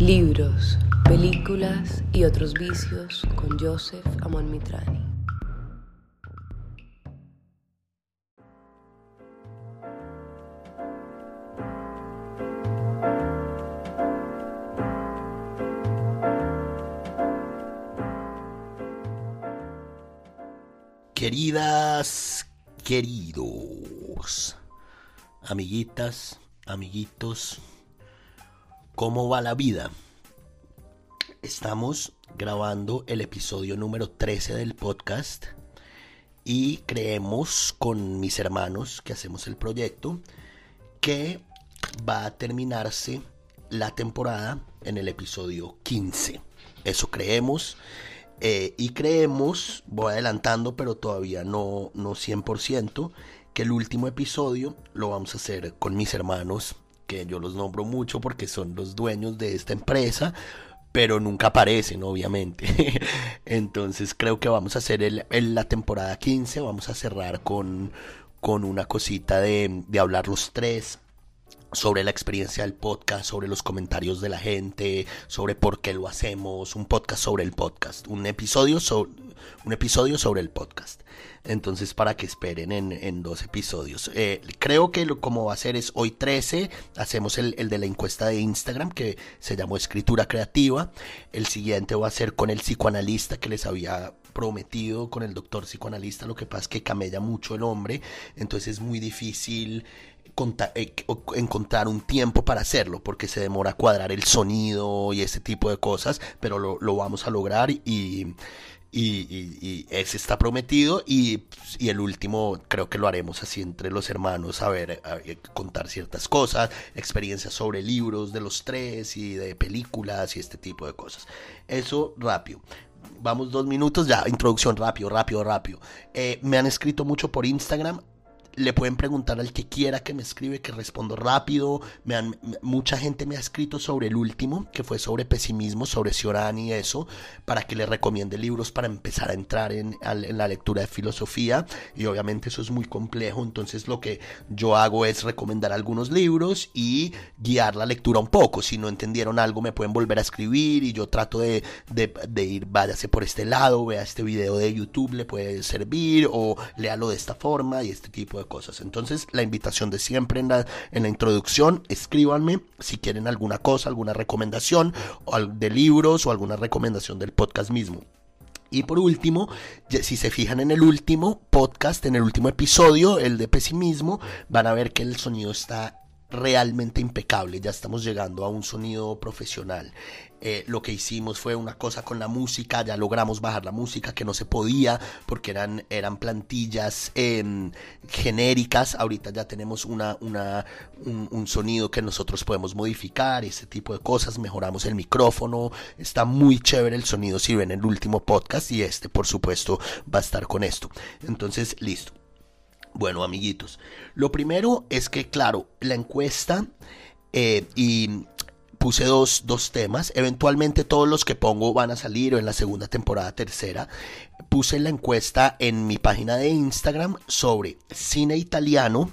Libros, películas y otros vicios con Joseph Amon Mitrani. Queridas, queridos, amiguitas, amiguitos, ¿cómo va la vida? Estamos grabando el episodio número 13 del podcast y creemos con mis hermanos que hacemos el proyecto que va a terminarse la temporada en el episodio 15. Eso creemos. Eh, y creemos, voy adelantando, pero todavía no, no 100%, que el último episodio lo vamos a hacer con mis hermanos, que yo los nombro mucho porque son los dueños de esta empresa, pero nunca aparecen, obviamente. Entonces creo que vamos a hacer el, la temporada 15, vamos a cerrar con, con una cosita de, de hablar los tres sobre la experiencia del podcast, sobre los comentarios de la gente, sobre por qué lo hacemos, un podcast sobre el podcast, un episodio sobre, un episodio sobre el podcast. Entonces, para que esperen en, dos episodios. Eh, creo que lo, como va a ser es hoy 13, hacemos el, el, de la encuesta de Instagram que se llamó Escritura Creativa. El siguiente va a ser con el psicoanalista que les había prometido con el doctor psicoanalista, lo que pasa es que camella mucho el hombre, entonces es muy difícil eh, encontrar un tiempo para hacerlo, porque se demora a cuadrar el sonido y ese tipo de cosas, pero lo, vamos a lograr y, y, ese está prometido y, el último creo que lo haremos así entre los hermanos, a ver, contar ciertas cosas, experiencias sobre libros de los tres y de películas y este tipo de cosas. Eso rápido. Vamos dos minutos ya, introducción rápido, rápido, rápido. Eh, me han escrito mucho por Instagram le pueden preguntar al que quiera que me escribe, que respondo rápido. Me han, mucha gente me ha escrito sobre el último, que fue sobre pesimismo, sobre Ciorán y eso, para que le recomiende libros para empezar a entrar en, la lectura de filosofía. Y obviamente eso es muy complejo, entonces lo que yo hago es recomendar algunos libros y guiar la lectura un poco. Si no entendieron algo, me pueden volver a escribir y yo trato de, de ir, váyase por este lado, vea este video de YouTube, le puede servir o léalo de esta forma y este tipo de cosas. Entonces, la invitación de siempre en la, en la introducción, escríbanme si quieren alguna cosa, alguna recomendación de libros o alguna recomendación del podcast mismo. Y por último, si se fijan en el último podcast, en el último episodio, el de pesimismo, van a ver que el sonido está realmente impecable. Ya estamos llegando a un sonido profesional. Eh, lo que hicimos fue una cosa con la música, ya logramos bajar la música que no se podía porque eran, eran plantillas em, genéricas, ahorita ya tenemos una, una, un, sonido que nosotros podemos modificar, ese tipo de cosas, mejoramos el micrófono, está muy chévere el sonido si ven el último podcast y este por supuesto va a estar con esto. Entonces, listo. Bueno, amiguitos, lo primero es que, claro, la encuesta eh, y puse dos, dos, temas. Eventualmente todos los que pongo van a salir en la segunda temporada, tercera. Puse la encuesta en mi página de Instagram sobre cine italiano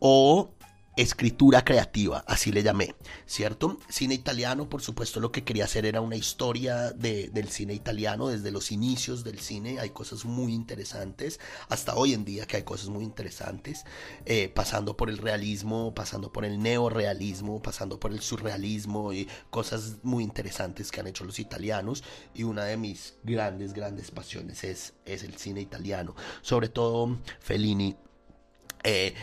o escritura creativa, así le llamé, ¿cierto? Cine italiano, por supuesto, lo que quería hacer era una historia del cine italiano, desde los inicios del cine, hay cosas muy interesantes, hasta hoy en día que hay cosas muy interesantes, eh, pasando por el realismo, pasando por el neorealismo, pasando por el surrealismo y cosas muy interesantes que han hecho los italianos, y una de mis grandes, grandes pasiones es, es el cine italiano, sobre todo Fellini eh,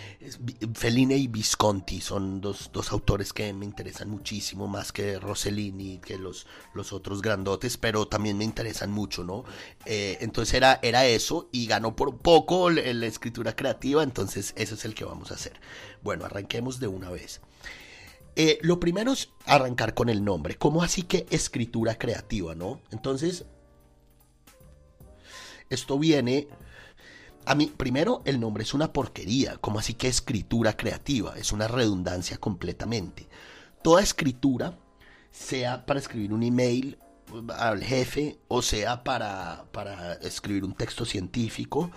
Fellini y Visconti son dos, autores que me interesan muchísimo, más que Rossellini, que los, los otros grandotes, pero también me interesan mucho, ¿no? Eh, entonces era, era eso y ganó por poco la, escritura creativa, entonces eso es el que vamos a hacer. Bueno, arranquemos de una vez. Eh, lo primero es arrancar con el nombre. ¿Cómo así que escritura creativa, no? Entonces, esto viene a mí, primero, el nombre es una porquería, como así que escritura creativa, es una redundancia completamente. Toda escritura, sea para escribir un email al jefe o sea para, para escribir un texto científico,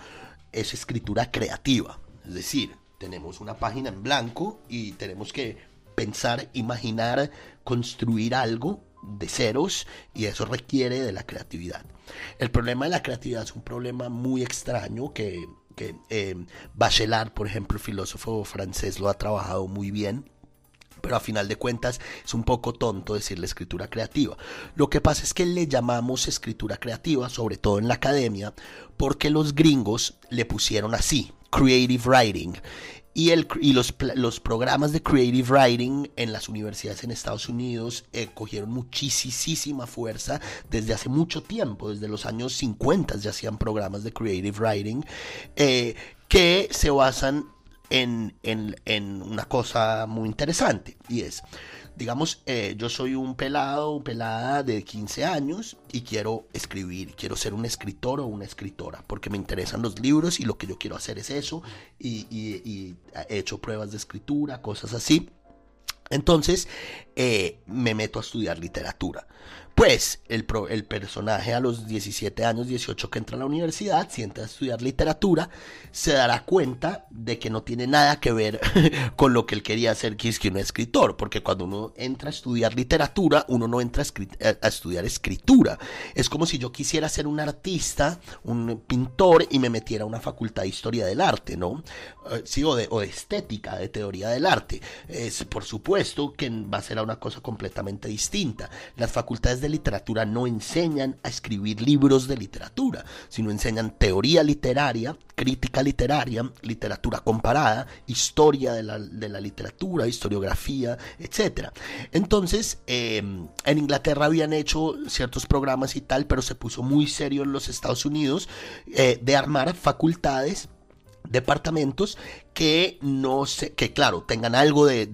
es escritura creativa. Es decir, tenemos una página en blanco y tenemos que pensar, imaginar, construir algo de ceros y eso requiere de la creatividad. El problema de la creatividad es un problema muy extraño que, que eh, Bachelard, por ejemplo, filósofo francés, lo ha trabajado muy bien pero a final de cuentas es un poco tonto decirle escritura creativa. Lo que pasa es que le llamamos escritura creativa, sobre todo en la academia, porque los gringos le pusieron así, creative writing. Y, el, y los, los, programas de Creative Writing en las universidades en Estados Unidos eh, cogieron muchísima fuerza desde hace mucho tiempo, desde los años 50 ya hacían programas de Creative Writing eh, que se basan en, en, una cosa muy interesante y es, digamos, eh, yo soy un pelado o pelada de 15 años y quiero escribir, quiero ser un escritor o una escritora, porque me interesan los libros y lo que yo quiero hacer es eso y, y he hecho pruebas de escritura, cosas así. Entonces eh, me meto a estudiar literatura. Pues el, el, personaje a los 17 años, 18 que entra a la universidad, sienta a estudiar literatura, se dará cuenta de que no tiene nada que ver con lo que él quería hacer, que es que un escritor, porque cuando uno entra a estudiar literatura, uno no entra a, estudiar escritura. Es como si yo quisiera ser un artista, un pintor, y me metiera a una facultad de historia del arte, ¿no? Eh, sí, o de, o de estética, de teoría del arte. Es, por supuesto que va a ser una cosa completamente distinta. Las facultades de literatura no enseñan a escribir libros de literatura, sino enseñan teoría literaria, crítica literaria, literatura comparada, historia de la, literatura, historiografía, etc. Entonces, em, en Inglaterra habían hecho ciertos programas y tal, pero se puso muy serio en los Estados Unidos eh, de armar facultades departamentos que no sé, que claro, tengan algo de,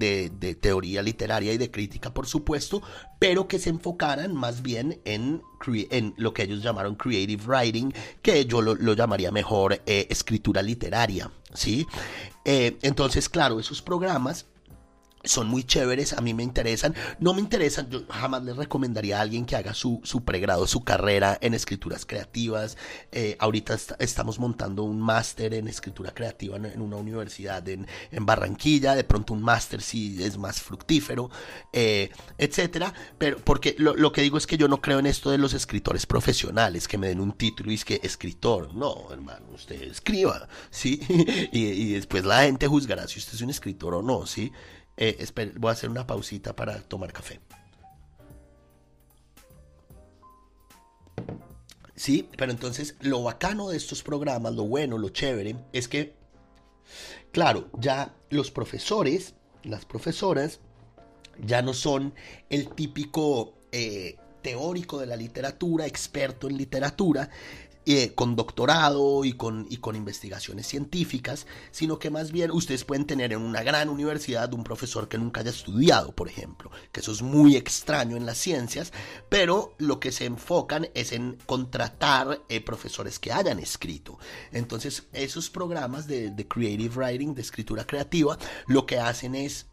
teoría literaria y de crítica, por supuesto, pero que se enfocaran más bien en, en lo que ellos llamaron creative writing, que yo lo, llamaría mejor eh, escritura literaria, ¿sí? Eh, entonces, claro, esos programas son muy chéveres, a mí me interesan. No me interesan, yo jamás les recomendaría a alguien que haga su, su pregrado, su carrera en escrituras creativas. Eh, ahorita estamos montando un máster en escritura creativa en, una universidad en, en, Barranquilla. De pronto un máster sí es más fructífero, eh, etcétera. Pero porque lo, lo, que digo es que yo no creo en esto de los escritores profesionales que me den un título y es que escritor. No, hermano, usted escriba, ¿sí? y, y después la gente juzgará si usted es un escritor o no, ¿sí? Eh, voy a hacer una pausita para tomar café. Sí, pero entonces lo bacano de estos programas, lo bueno, lo chévere, es que, claro, ya los profesores, las profesoras, ya no son el típico eh, teórico de la literatura, experto en literatura, eh, con doctorado y con, y con investigaciones científicas, sino que más bien ustedes pueden tener en una gran universidad un profesor que nunca haya estudiado, por ejemplo, que eso es muy extraño en las ciencias, pero lo que se enfocan es en contratar eh, profesores que hayan escrito. Entonces, esos programas de, creative writing, de escritura creativa, lo que hacen es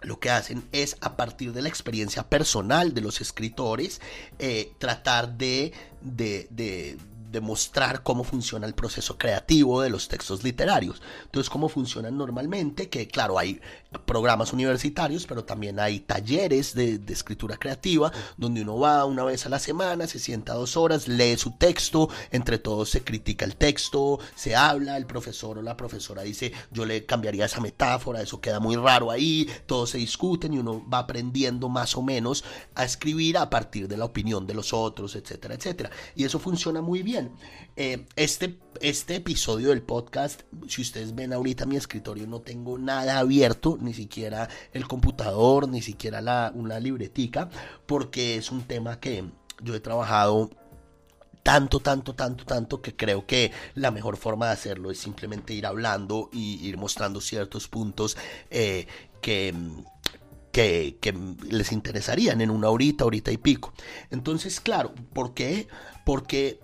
lo que hacen es a partir de la experiencia personal de los escritores eh, tratar de, de, demostrar cómo funciona el proceso creativo de los textos literarios. Entonces, cómo funcionan normalmente, que claro, hay programas universitarios, pero también hay talleres de, escritura creativa, donde uno va una vez a la semana, se sienta dos horas, lee su texto, entre todos se critica el texto, se habla, el profesor o la profesora dice, yo le cambiaría esa metáfora, eso queda muy raro ahí, todos se discuten y uno va aprendiendo más o menos a escribir a partir de la opinión de los otros, etcétera, etcétera. Y eso funciona muy bien. Eh, este, este episodio del podcast, si ustedes ven ahorita mi escritorio, no tengo nada abierto, ni siquiera el computador, ni siquiera la, una libretica, porque es un tema que yo he trabajado tanto, tanto, tanto, tanto que creo que la mejor forma de hacerlo es simplemente ir hablando y ir mostrando ciertos puntos eh, que, que, que, les interesarían en una horita, horita y pico. Entonces, claro, ¿por qué? Porque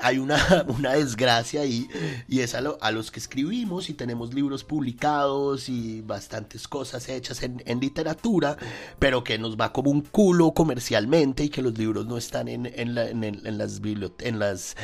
hay una, una desgracia ahí y es a, a, los que escribimos y tenemos libros publicados y bastantes cosas hechas en, en, literatura, pero que nos va como un culo comercialmente y que los libros no están en, en, la, en las, en las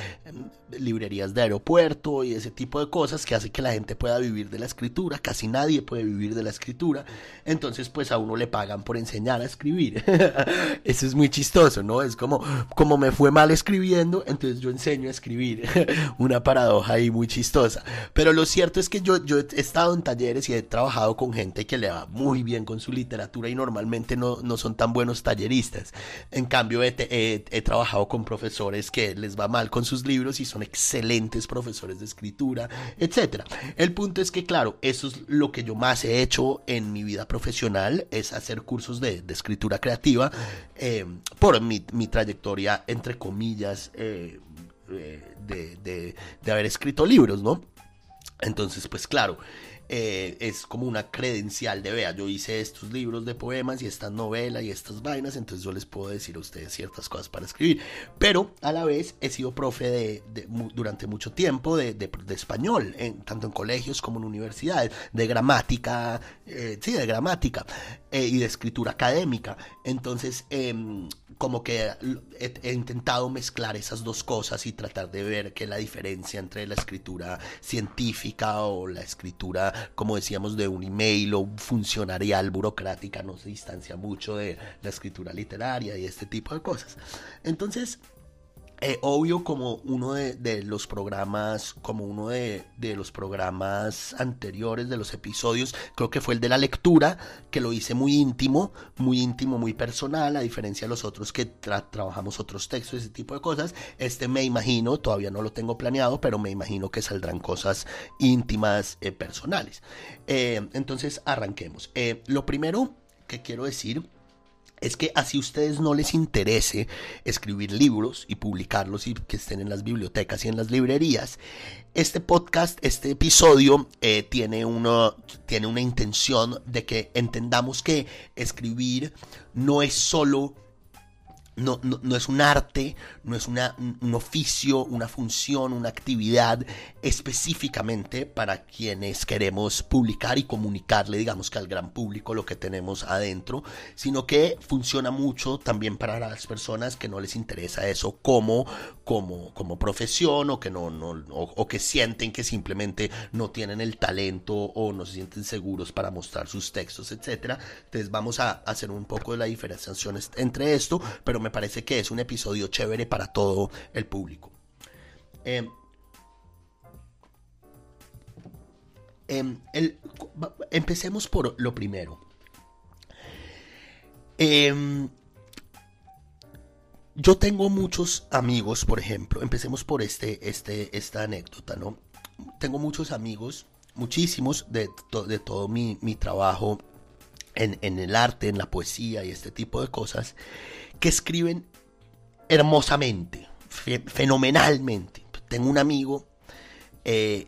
librerías de aeropuerto y ese tipo de cosas que hace que la gente pueda vivir de la escritura, casi nadie puede vivir de la escritura, entonces pues a uno le pagan por enseñar a escribir. Eso es muy chistoso, ¿no? Es como, como me fue mal escribiendo, entonces yo enseño a escribir. Una paradoja ahí muy chistosa. Pero lo cierto es que yo, yo he estado en talleres y he trabajado con gente que le va muy bien con su literatura y normalmente no, no son tan buenos talleristas. En cambio, he, he, trabajado con profesores que les va mal con sus libros y son excelentes profesores de escritura, etc. El punto es que, claro, eso es lo que yo más he hecho en mi vida profesional, es hacer cursos de, escritura creativa eh, por mi, mi, trayectoria, entre comillas, eh, eh, de, de haber escrito libros, ¿no? Entonces, pues claro, eh, es como una credencial de, vea, yo hice estos libros de poemas y esta novela y estas vainas, entonces yo les puedo decir a ustedes ciertas cosas para escribir. Pero a la vez he sido profe de, durante mucho tiempo de, español, en, tanto en colegios como en universidades, de gramática, eh, sí, de gramática eh, y de escritura académica. Entonces, em, como que he, intentado mezclar esas dos cosas y tratar de ver que la diferencia entre la escritura científica o la escritura, como decíamos, de un email o funcionarial burocrática no se distancia mucho de la escritura literaria y este tipo de cosas. Entonces, eh, obvio como uno de, los programas, como uno de, los programas anteriores de los episodios, creo que fue el de la lectura, que lo hice muy íntimo, muy íntimo, muy personal, a diferencia de los otros que trabajamos otros textos, ese tipo de cosas. Este me imagino, todavía no lo tengo planeado, pero me imagino que saldrán cosas íntimas, eh, personales. Eh, entonces, arranquemos. lo primero que quiero decir es que así a ustedes no les interese escribir libros y publicarlos y que estén en las bibliotecas y en las librerías, este podcast, este episodio eh, tiene, tiene una intención de que entendamos que escribir no es solo no, no, es un arte, no es una, un oficio, una función, una actividad específicamente para quienes queremos publicar y comunicarle, digamos que al gran público lo que tenemos adentro, sino que funciona mucho también para las personas que no les interesa eso como, como, como profesión o que, no, no, o, que sienten que simplemente no tienen el talento o no se sienten seguros para mostrar sus textos, etc. Entonces vamos a hacer un poco de la diferenciación entre esto, pero me parece que es un episodio chévere para todo el público. Em, em, empecemos por lo primero. Em, yo tengo muchos amigos, por ejemplo, empecemos por este, este, esta anécdota, ¿no? Tengo muchos amigos, muchísimos de, de todo mi, mi trabajo en, en, el arte, en la poesía y este tipo de cosas, que escriben hermosamente, fenomenalmente. Tengo un amigo, eh,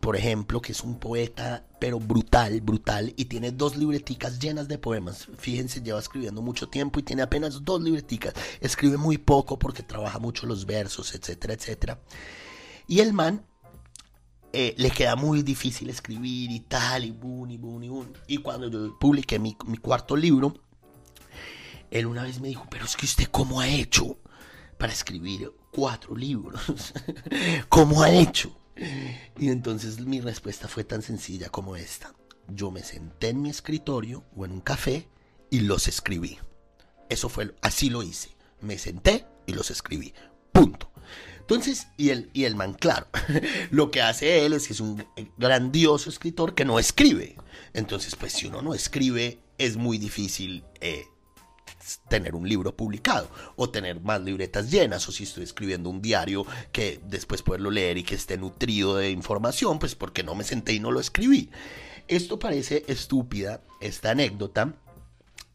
por ejemplo, que es un poeta, pero brutal, brutal, y tiene dos libreticas llenas de poemas. Fíjense, lleva escribiendo mucho tiempo y tiene apenas dos libreticas. Escribe muy poco porque trabaja mucho los versos, etcétera, etcétera. Y el man eh, le queda muy difícil escribir y tal, y boom, y boom, y boom. Y cuando yo publiqué mi, mi cuarto libro, él una vez me dijo, pero es que usted cómo ha hecho para escribir cuatro libros. ¿Cómo ha hecho? Y entonces mi respuesta fue tan sencilla como esta. Yo me senté en mi escritorio o en un café y los escribí. Eso fue, así lo hice. Me senté y los escribí. Punto. Entonces, y el, y el man, claro, lo que hace él es que es un grandioso escritor que no escribe. Entonces, pues si uno no escribe, es muy difícil eh, tener un libro publicado o tener más libretas llenas o si estoy escribiendo un diario que después poderlo leer y que esté nutrido de información, pues porque no me senté y no lo escribí. Esto parece estúpida, esta anécdota,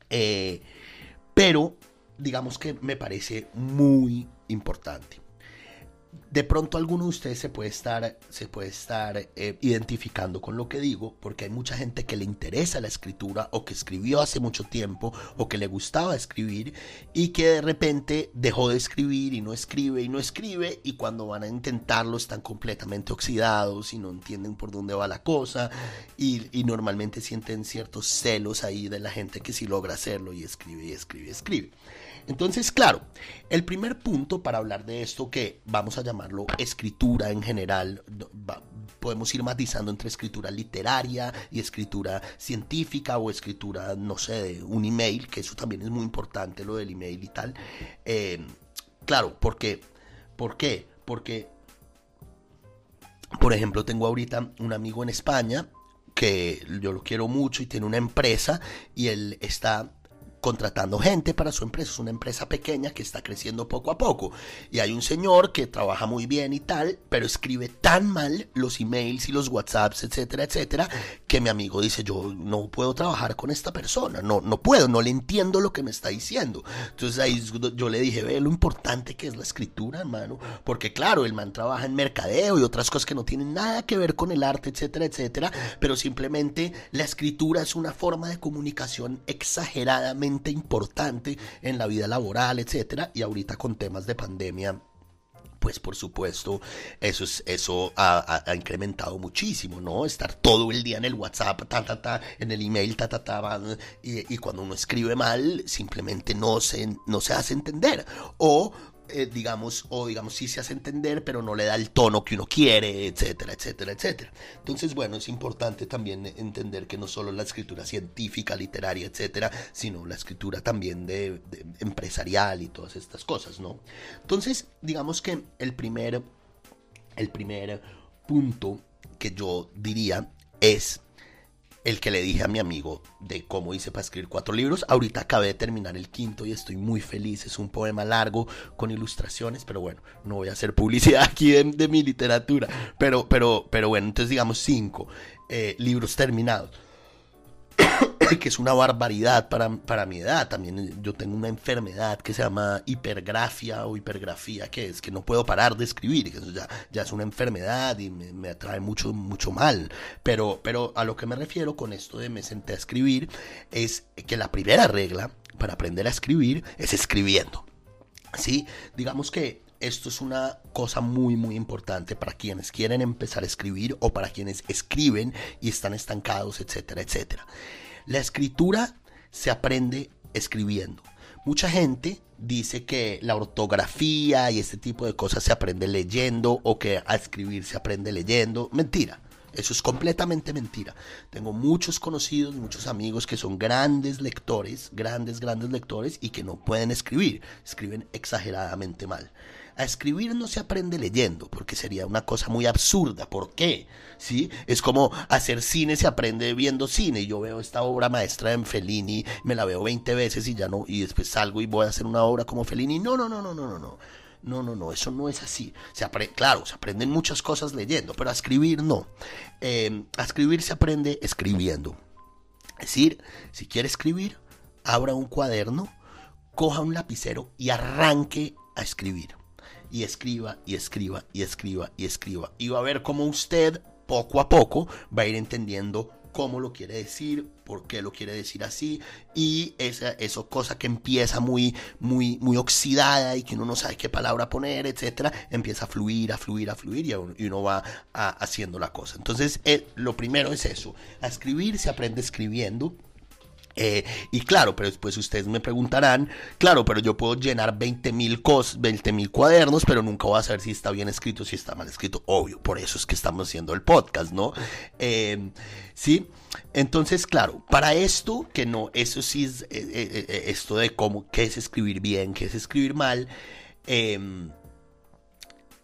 eh, pero digamos que me parece muy importante. De pronto alguno de ustedes se puede estar, se puede estar eh, identificando con lo que digo, porque hay mucha gente que le interesa la escritura o que escribió hace mucho tiempo o que le gustaba escribir y que de repente dejó de escribir y no escribe y no escribe y cuando van a intentarlo están completamente oxidados y no entienden por dónde va la cosa y, y normalmente sienten ciertos celos ahí de la gente que sí logra hacerlo y escribe y escribe y escribe. Entonces, claro, el primer punto para hablar de esto que vamos a llamarlo escritura en general, podemos ir matizando entre escritura literaria y escritura científica o escritura, no sé, de un email, que eso también es muy importante, lo del email y tal. Eh, claro, porque, ¿por qué? Porque, por ejemplo, tengo ahorita un amigo en España que yo lo quiero mucho y tiene una empresa y él está contratando gente para su empresa. Es una empresa pequeña que está creciendo poco a poco. Y hay un señor que trabaja muy bien y tal, pero escribe tan mal los emails y los WhatsApps, etcétera, etcétera, que mi amigo dice, yo no puedo trabajar con esta persona, no, no puedo, no le entiendo lo que me está diciendo. Entonces ahí yo le dije, ve lo importante que es la escritura, hermano, porque claro, el man trabaja en mercadeo y otras cosas que no tienen nada que ver con el arte, etcétera, etcétera, pero simplemente la escritura es una forma de comunicación exageradamente importante en la vida laboral, etcétera, y ahorita con temas de pandemia pues por supuesto eso es eso ha, incrementado muchísimo no estar todo el día en el WhatsApp ta ta ta en el email ta ta ta y, y cuando uno escribe mal simplemente no se no se hace entender. O eh, digamos, o digamos, sí se hace entender, pero no le da el tono que uno quiere, etcétera, etcétera, etcétera. Entonces, bueno, es importante también entender que no solo la escritura científica, literaria, etcétera, sino la escritura también de, empresarial y todas estas cosas, ¿no? Entonces, digamos que el primer, el primer punto que yo diría es el que le dije a mi amigo de cómo hice para escribir cuatro libros. Ahorita acabé de terminar el quinto y estoy muy feliz. Es un poema largo con ilustraciones, pero bueno, no voy a hacer publicidad aquí de, mi literatura. Pero, pero, pero bueno, entonces digamos cinco eh, libros terminados. Que es una barbaridad para, mi edad. También yo tengo una enfermedad que se llama hipergrafia o hipergrafía, que es que no puedo parar de escribir, que eso ya, ya es una enfermedad y me, atrae mucho, mucho mal. Pero, pero a lo que me refiero con esto de me senté a escribir es que la primera regla para aprender a escribir es escribiendo. ¿Sí? Digamos que esto es una cosa muy muy importante para quienes quieren empezar a escribir o para quienes escriben y están estancados, etcétera, etcétera. La escritura se aprende escribiendo. Mucha gente dice que la ortografía y este tipo de cosas se aprende leyendo o que a escribir se aprende leyendo. Mentira. Eso es completamente mentira. Tengo muchos conocidos, muchos amigos que son grandes lectores, grandes, grandes lectores y que no pueden escribir. Escriben exageradamente mal. A escribir no se aprende leyendo, porque sería una cosa muy absurda. ¿Por qué? ¿Sí? Es como hacer cine se aprende viendo cine. Yo veo esta obra maestra en Fellini, me la veo 20 veces y ya no, y después salgo y voy a hacer una obra como Fellini. No, no, no, no, no, no, no. No, no, eso no es así. Se claro, se aprenden muchas cosas leyendo, pero a escribir no. Em, a escribir se aprende escribiendo. Es decir, si quiere escribir, abra un cuaderno, coja un lapicero y arranque a escribir y escriba y escriba y escriba y escriba. Y va a ver cómo usted poco a poco va a ir entendiendo cómo lo quiere decir, por qué lo quiere decir así y esa eso cosa que empieza muy muy muy oxidada y que uno no sabe qué palabra poner, etcétera, empieza a fluir, a fluir, a fluir y uno, va haciendo la cosa. Entonces, eh, lo primero es eso, a escribir se aprende escribiendo eh, y claro, pero después ustedes me preguntarán, claro, pero yo puedo llenar 20 mil mil cuadernos, pero nunca voy a saber si está bien escrito, si está mal escrito. Obvio, por eso es que estamos haciendo el podcast, ¿no? Eh, sí, entonces, claro, para esto, que no, eso sí es eh, esto de cómo, qué es escribir bien, qué es escribir mal,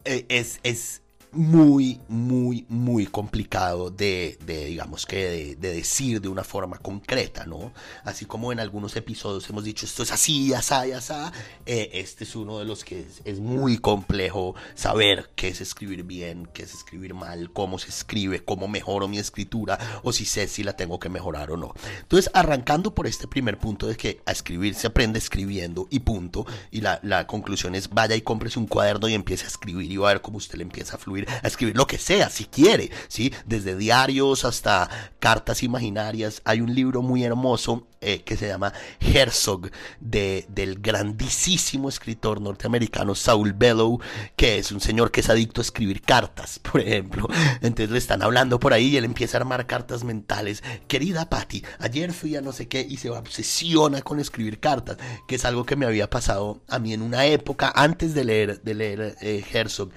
es, es muy, muy, muy complicado de, digamos que, de, de, decir de una forma concreta, ¿no? Así como en algunos episodios hemos dicho esto es así, asá, asá, eh, este es uno de los que es, es, muy complejo saber qué es escribir bien, qué es escribir mal, cómo se escribe, cómo mejoro mi escritura, o si sé si la tengo que mejorar o no. Entonces, arrancando por este primer punto de que a escribir se aprende escribiendo y punto, y la, la conclusión es vaya y cómprese un cuaderno y empiece a escribir y va a ver cómo usted le empieza a fluir a escribir lo que sea, si quiere, ¿sí? Desde diarios hasta cartas imaginarias. Hay un libro muy hermoso eh, que se llama Herzog, de, del grandísimo escritor norteamericano Saul Bellow, que es un señor que es adicto a escribir cartas, por ejemplo. Entonces le están hablando por ahí y él empieza a armar cartas mentales. Querida Patty, ayer fui a no sé qué y se obsesiona con escribir cartas, que es algo que me había pasado a mí en una época antes de leer, de leer eh, Herzog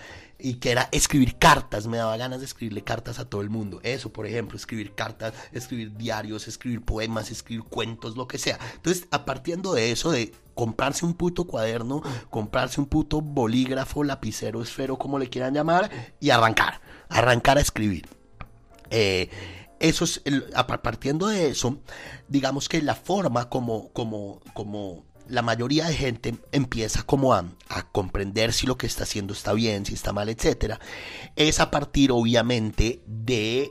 y que era escribir cartas, me daba ganas de escribirle cartas a todo el mundo. Eso, por ejemplo, escribir cartas, escribir diarios, escribir poemas, escribir cuentos, lo que sea. Entonces, a partiendo de eso, de comprarse un puto cuaderno, comprarse un puto bolígrafo, lapicero, esfero, como le quieran llamar, y arrancar, arrancar a escribir. Eh, eso es, el, partiendo de eso, digamos que la forma como, como, como la mayoría de gente empieza como a, a, comprender si lo que está haciendo está bien, si está mal, etc. Es a partir obviamente de,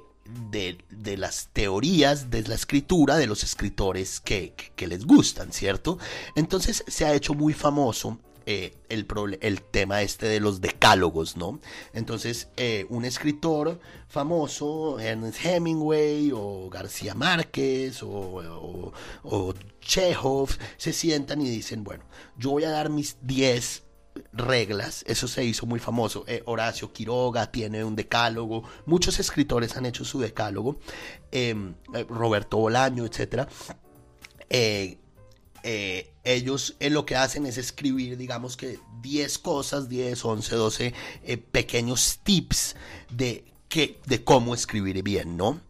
de, de las teorías de la escritura de los escritores que, que, que, les gustan, ¿cierto? Entonces se ha hecho muy famoso eh, el, el, tema este de los decálogos, ¿no? Entonces, eh, un escritor famoso, Ernest Hemingway o García Márquez o, o, Chekhov, se sientan y dicen, bueno, yo voy a dar mis 10 reglas, eso se hizo muy famoso. Eh, Horacio Quiroga tiene un decálogo, muchos escritores han hecho su decálogo, eh, Roberto Bolaño, etc. Eh, eh, ellos eh, lo que hacen es escribir, digamos que 10 cosas, 10, 11, 12 eh, pequeños tips de, de cómo escribir bien, ¿no?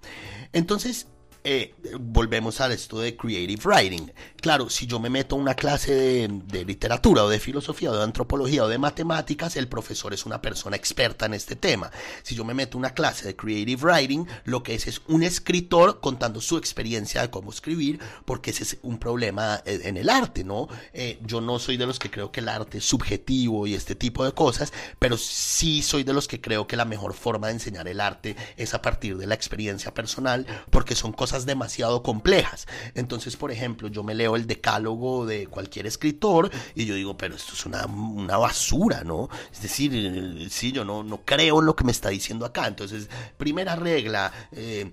Entonces, eh, volvemos a esto de creative writing. Claro, si yo me meto a una clase de, literatura o de filosofía o de antropología o de matemáticas, el profesor es una persona experta en este tema. Si yo me meto a una clase de creative writing, lo que es es un escritor contando su experiencia de cómo escribir, porque ese es un problema en el arte, ¿no? Eh, yo no soy de los que creo que el arte es subjetivo y este tipo de cosas, pero sí soy de los que creo que la mejor forma de enseñar el arte es a partir de la experiencia personal, porque son cosas demasiado complejas. Entonces, por ejemplo, yo me leo el decálogo de cualquier escritor y yo digo, pero esto es una, una basura, ¿no? Es decir, sí, yo no, no creo lo que me está diciendo acá. Entonces, primera regla, eh,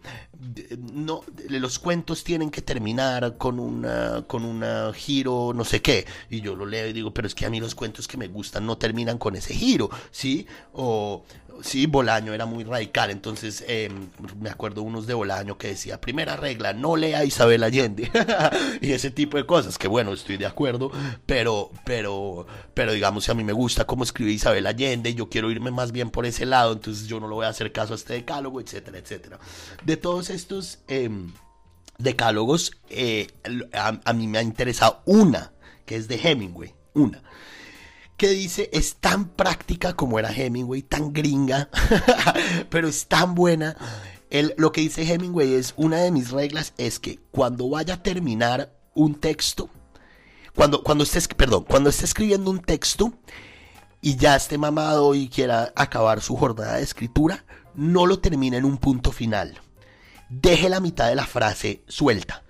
no, los cuentos tienen que terminar con una, con un giro, no sé qué. Y yo lo leo y digo, pero es que a mí los cuentos que me gustan no terminan con ese giro, ¿sí? O sí, Bolaño era muy radical, entonces eh, me acuerdo unos de Bolaño que decía, primera regla, no lea Isabel Allende, y ese tipo de cosas, que bueno, estoy de acuerdo, pero, pero, pero digamos, si a mí me gusta cómo escribe Isabel Allende, yo quiero irme más bien por ese lado, entonces yo no le voy a hacer caso a este decálogo, etcétera, etcétera. De todos estos eh, decálogos, eh, a, a mí me ha interesado una, que es de Hemingway, una que dice es tan práctica como era Hemingway, tan gringa, pero es tan buena. El, lo que dice Hemingway es una de mis reglas es que cuando vaya a terminar un texto, cuando, cuando esté, perdón, cuando esté escribiendo un texto y ya esté mamado y quiera acabar su jornada de escritura, no lo termine en un punto final. Deje la mitad de la frase suelta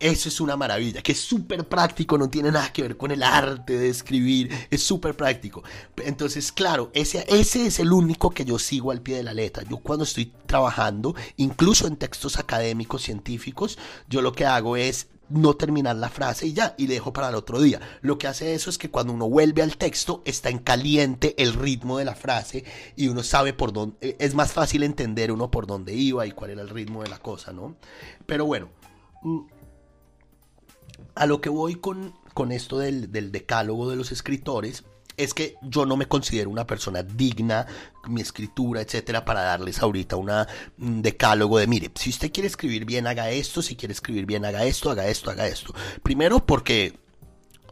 eso es una maravilla, que es súper práctico, no tiene nada que ver con el arte de escribir, es súper práctico. Entonces, claro, ese, ese es el único que yo sigo al pie de la letra. Yo cuando estoy trabajando, incluso en textos académicos, científicos, yo lo que hago es no terminar la frase y ya, y dejo para el otro día. Lo que hace eso es que cuando uno vuelve al texto está en caliente el ritmo de la frase y uno sabe por dónde, es más fácil entender uno por dónde iba y cuál era el ritmo de la cosa, ¿no? Pero bueno, a lo que voy con, con esto del, del decálogo de los escritores es que yo no me considero una persona digna, mi escritura, etcétera, para darles ahorita una, un decálogo de, mire, si usted quiere escribir bien, haga esto, si quiere escribir bien, haga esto, haga esto, haga esto. Primero porque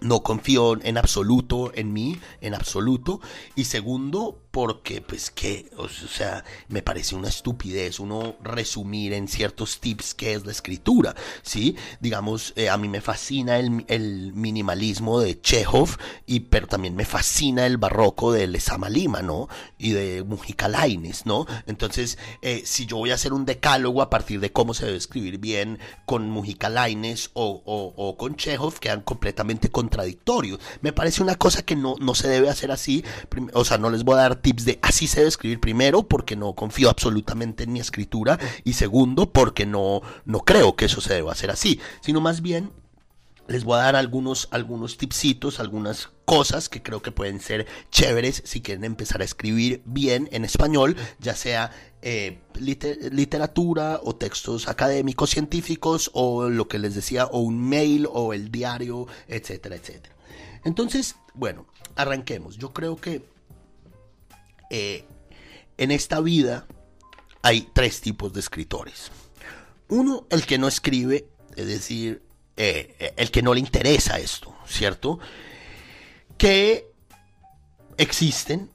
no confío en absoluto en mí, en absoluto. Y segundo, porque pues que, o sea, me parece una estupidez uno resumir en ciertos tips qué es la escritura, ¿sí? Digamos, eh, a mí me fascina el, minimalismo de Chekhov, y, pero también me fascina el barroco de Lezama Lima, ¿no? Y de Mujica Lainez, ¿no? Entonces, eh, si yo voy a hacer un decálogo a partir de cómo se debe escribir bien con Mujica Lainez o, o, o con Chekhov, quedan completamente contradictorios. Me parece una cosa que no, no se debe hacer así, o sea, no les voy a dar tips de así se debe escribir primero porque no confío absolutamente en mi escritura y segundo porque no, no creo que eso se deba hacer así, sino más bien les voy a dar algunos, algunos tipsitos, algunas cosas que creo que pueden ser chéveres si quieren empezar a escribir bien en español, ya sea eh, literatura o textos académicos, científicos o lo que les decía, o un mail o el diario, etcétera, etcétera. Entonces, bueno, arranquemos. Yo creo que eh, en esta vida hay tres tipos de escritores. Uno, el que no escribe, es decir, eh, el que no le interesa esto, ¿cierto? Que existen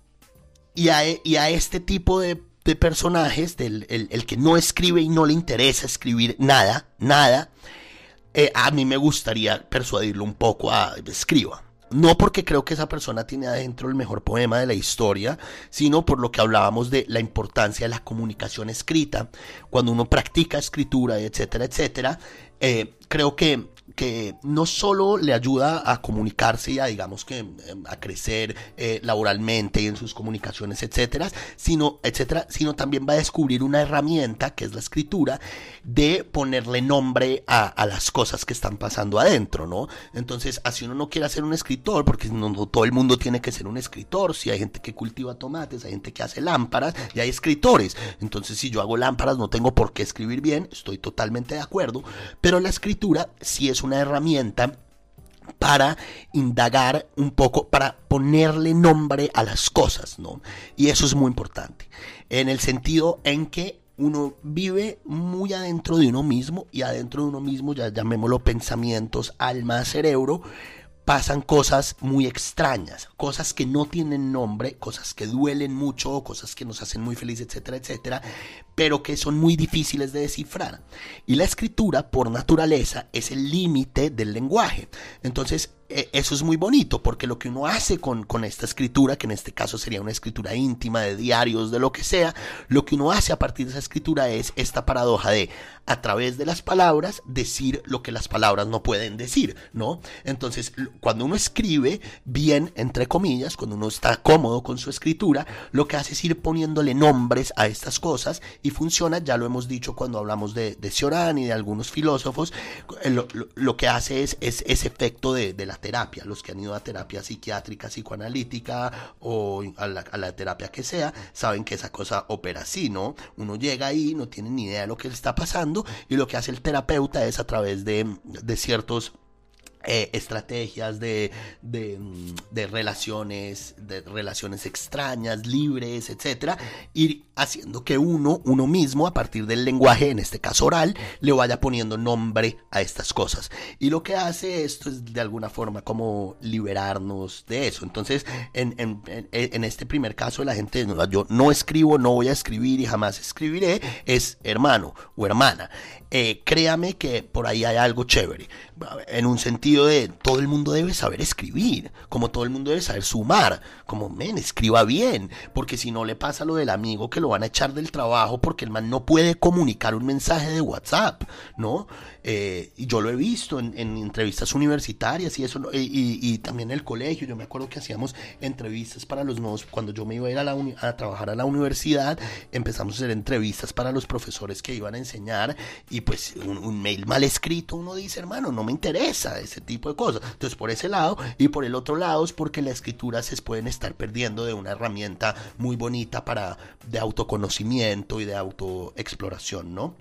y a, a este tipo de, personajes, del, el, que no escribe y no le interesa escribir nada, nada, eh, a mí me gustaría persuadirlo un poco a escriba. No porque creo que esa persona tiene adentro el mejor poema de la historia, sino por lo que hablábamos de la importancia de la comunicación escrita. Cuando uno practica escritura, etcétera, etcétera, eh, creo que que no solo le ayuda a comunicarse y a, digamos que, em, a crecer eh, laboralmente y en sus comunicaciones, etcétera, sino, etcétera, sino también va a descubrir una herramienta, que es la escritura, de ponerle nombre a, las cosas que están pasando adentro, ¿no? Entonces, así uno no quiere ser un escritor, porque todo el mundo tiene que ser un escritor, si hay gente que cultiva tomates, hay gente que hace lámparas, y hay escritores. Entonces, si yo hago lámparas, no tengo por qué escribir bien, estoy totalmente de acuerdo, pero la escritura sí es un una herramienta para indagar un poco, para ponerle nombre a las cosas, ¿no? Y eso es muy importante, en el sentido en que uno vive muy adentro de uno mismo y adentro de uno mismo, ya llamémoslo pensamientos, alma, cerebro, pasan cosas muy extrañas, cosas que no tienen nombre, cosas que duelen mucho, cosas que nos hacen muy felices, etcétera, etcétera, pero que son muy difíciles de descifrar. Y la escritura, por naturaleza, es el límite del lenguaje. Entonces, eso es muy bonito, porque lo que uno hace con, con, esta escritura, que en este caso sería una escritura íntima, de diarios, de lo que sea, lo que uno hace a partir de esa escritura es esta paradoja de, a través de las palabras, decir lo que las palabras no pueden decir, ¿no? Entonces, cuando uno escribe bien, entre comillas, cuando uno está cómodo con su escritura, lo que hace es ir poniéndole nombres a estas cosas y funciona, ya lo hemos dicho cuando hablamos de, de y de algunos filósofos, eh, lo, lo, que hace es, es ese efecto de, de la terapia, los que han ido a terapia psiquiátrica, psicoanalítica o a la, terapia que sea, saben que esa cosa opera así, ¿no? Uno llega ahí, no tiene ni idea de lo que le está pasando y lo que hace el terapeuta es a través de, de ciertos eh, estrategias de, mm, de, relaciones, de relaciones extrañas, libres, etcétera, ir haciendo que uno, uno mismo, a partir del lenguaje, en este caso oral, le vaya poniendo nombre a estas cosas. Y lo que hace esto es de alguna forma como liberarnos de eso. Entonces, en, en, en este primer caso, la gente, yo no escribo, no voy a escribir y jamás escribiré, es hermano o hermana. Eh, créame que por ahí hay algo chévere. En un sentido de todo el mundo debe saber escribir, como todo el mundo debe saber sumar, como men, escriba bien, porque si no le pasa lo del amigo que lo van a echar del trabajo porque el man no puede comunicar un mensaje de WhatsApp, ¿no? Eh, y yo lo he visto en, entrevistas universitarias y eso, y, también en el colegio. Yo me acuerdo que hacíamos entrevistas para los nuevos, cuando yo me iba a ir a, trabajar a la universidad, empezamos a hacer entrevistas para los profesores que iban a enseñar y pues un, mail mal escrito, uno dice, hermano, no me interesa ese tipo de cosas. Entonces, por ese lado, y por el otro lado es porque la escritura se pueden estar perdiendo de una herramienta muy bonita para de autoconocimiento y de autoexploración, ¿no?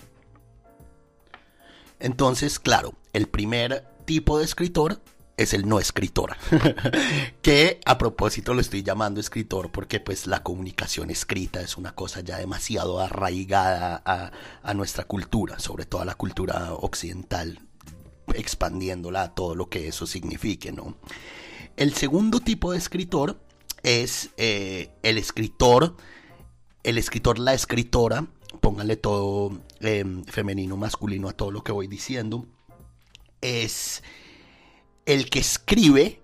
Entonces, claro, el primer tipo de escritor es el no escritor, que a propósito lo estoy llamando escritor porque pues la comunicación escrita es una cosa ya demasiado arraigada a, a nuestra cultura, sobre todo a la cultura occidental, expandiéndola a todo lo que eso signifique, ¿no? El segundo tipo de escritor es eh, el escritor, el escritor, la escritora, póngale todo em, femenino, masculino a todo lo que voy diciendo, es el que escribe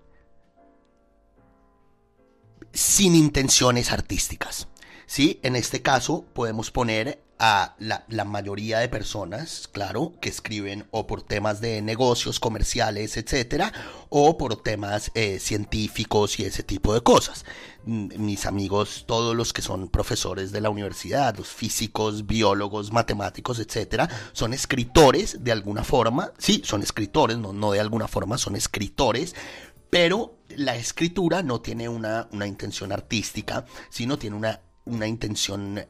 sin intenciones artísticas. ¿sí? En este caso podemos poner a la, mayoría de personas, claro, que escriben o por temas de negocios, comerciales, etcétera, o por temas eh, científicos y ese tipo de cosas. Mis amigos, todos los que son profesores de la universidad, los físicos, biólogos, matemáticos, etcétera, son escritores de alguna forma, sí, son escritores, no, no de alguna forma, son escritores, pero la escritura no tiene una, una intención artística, sino tiene una, una intención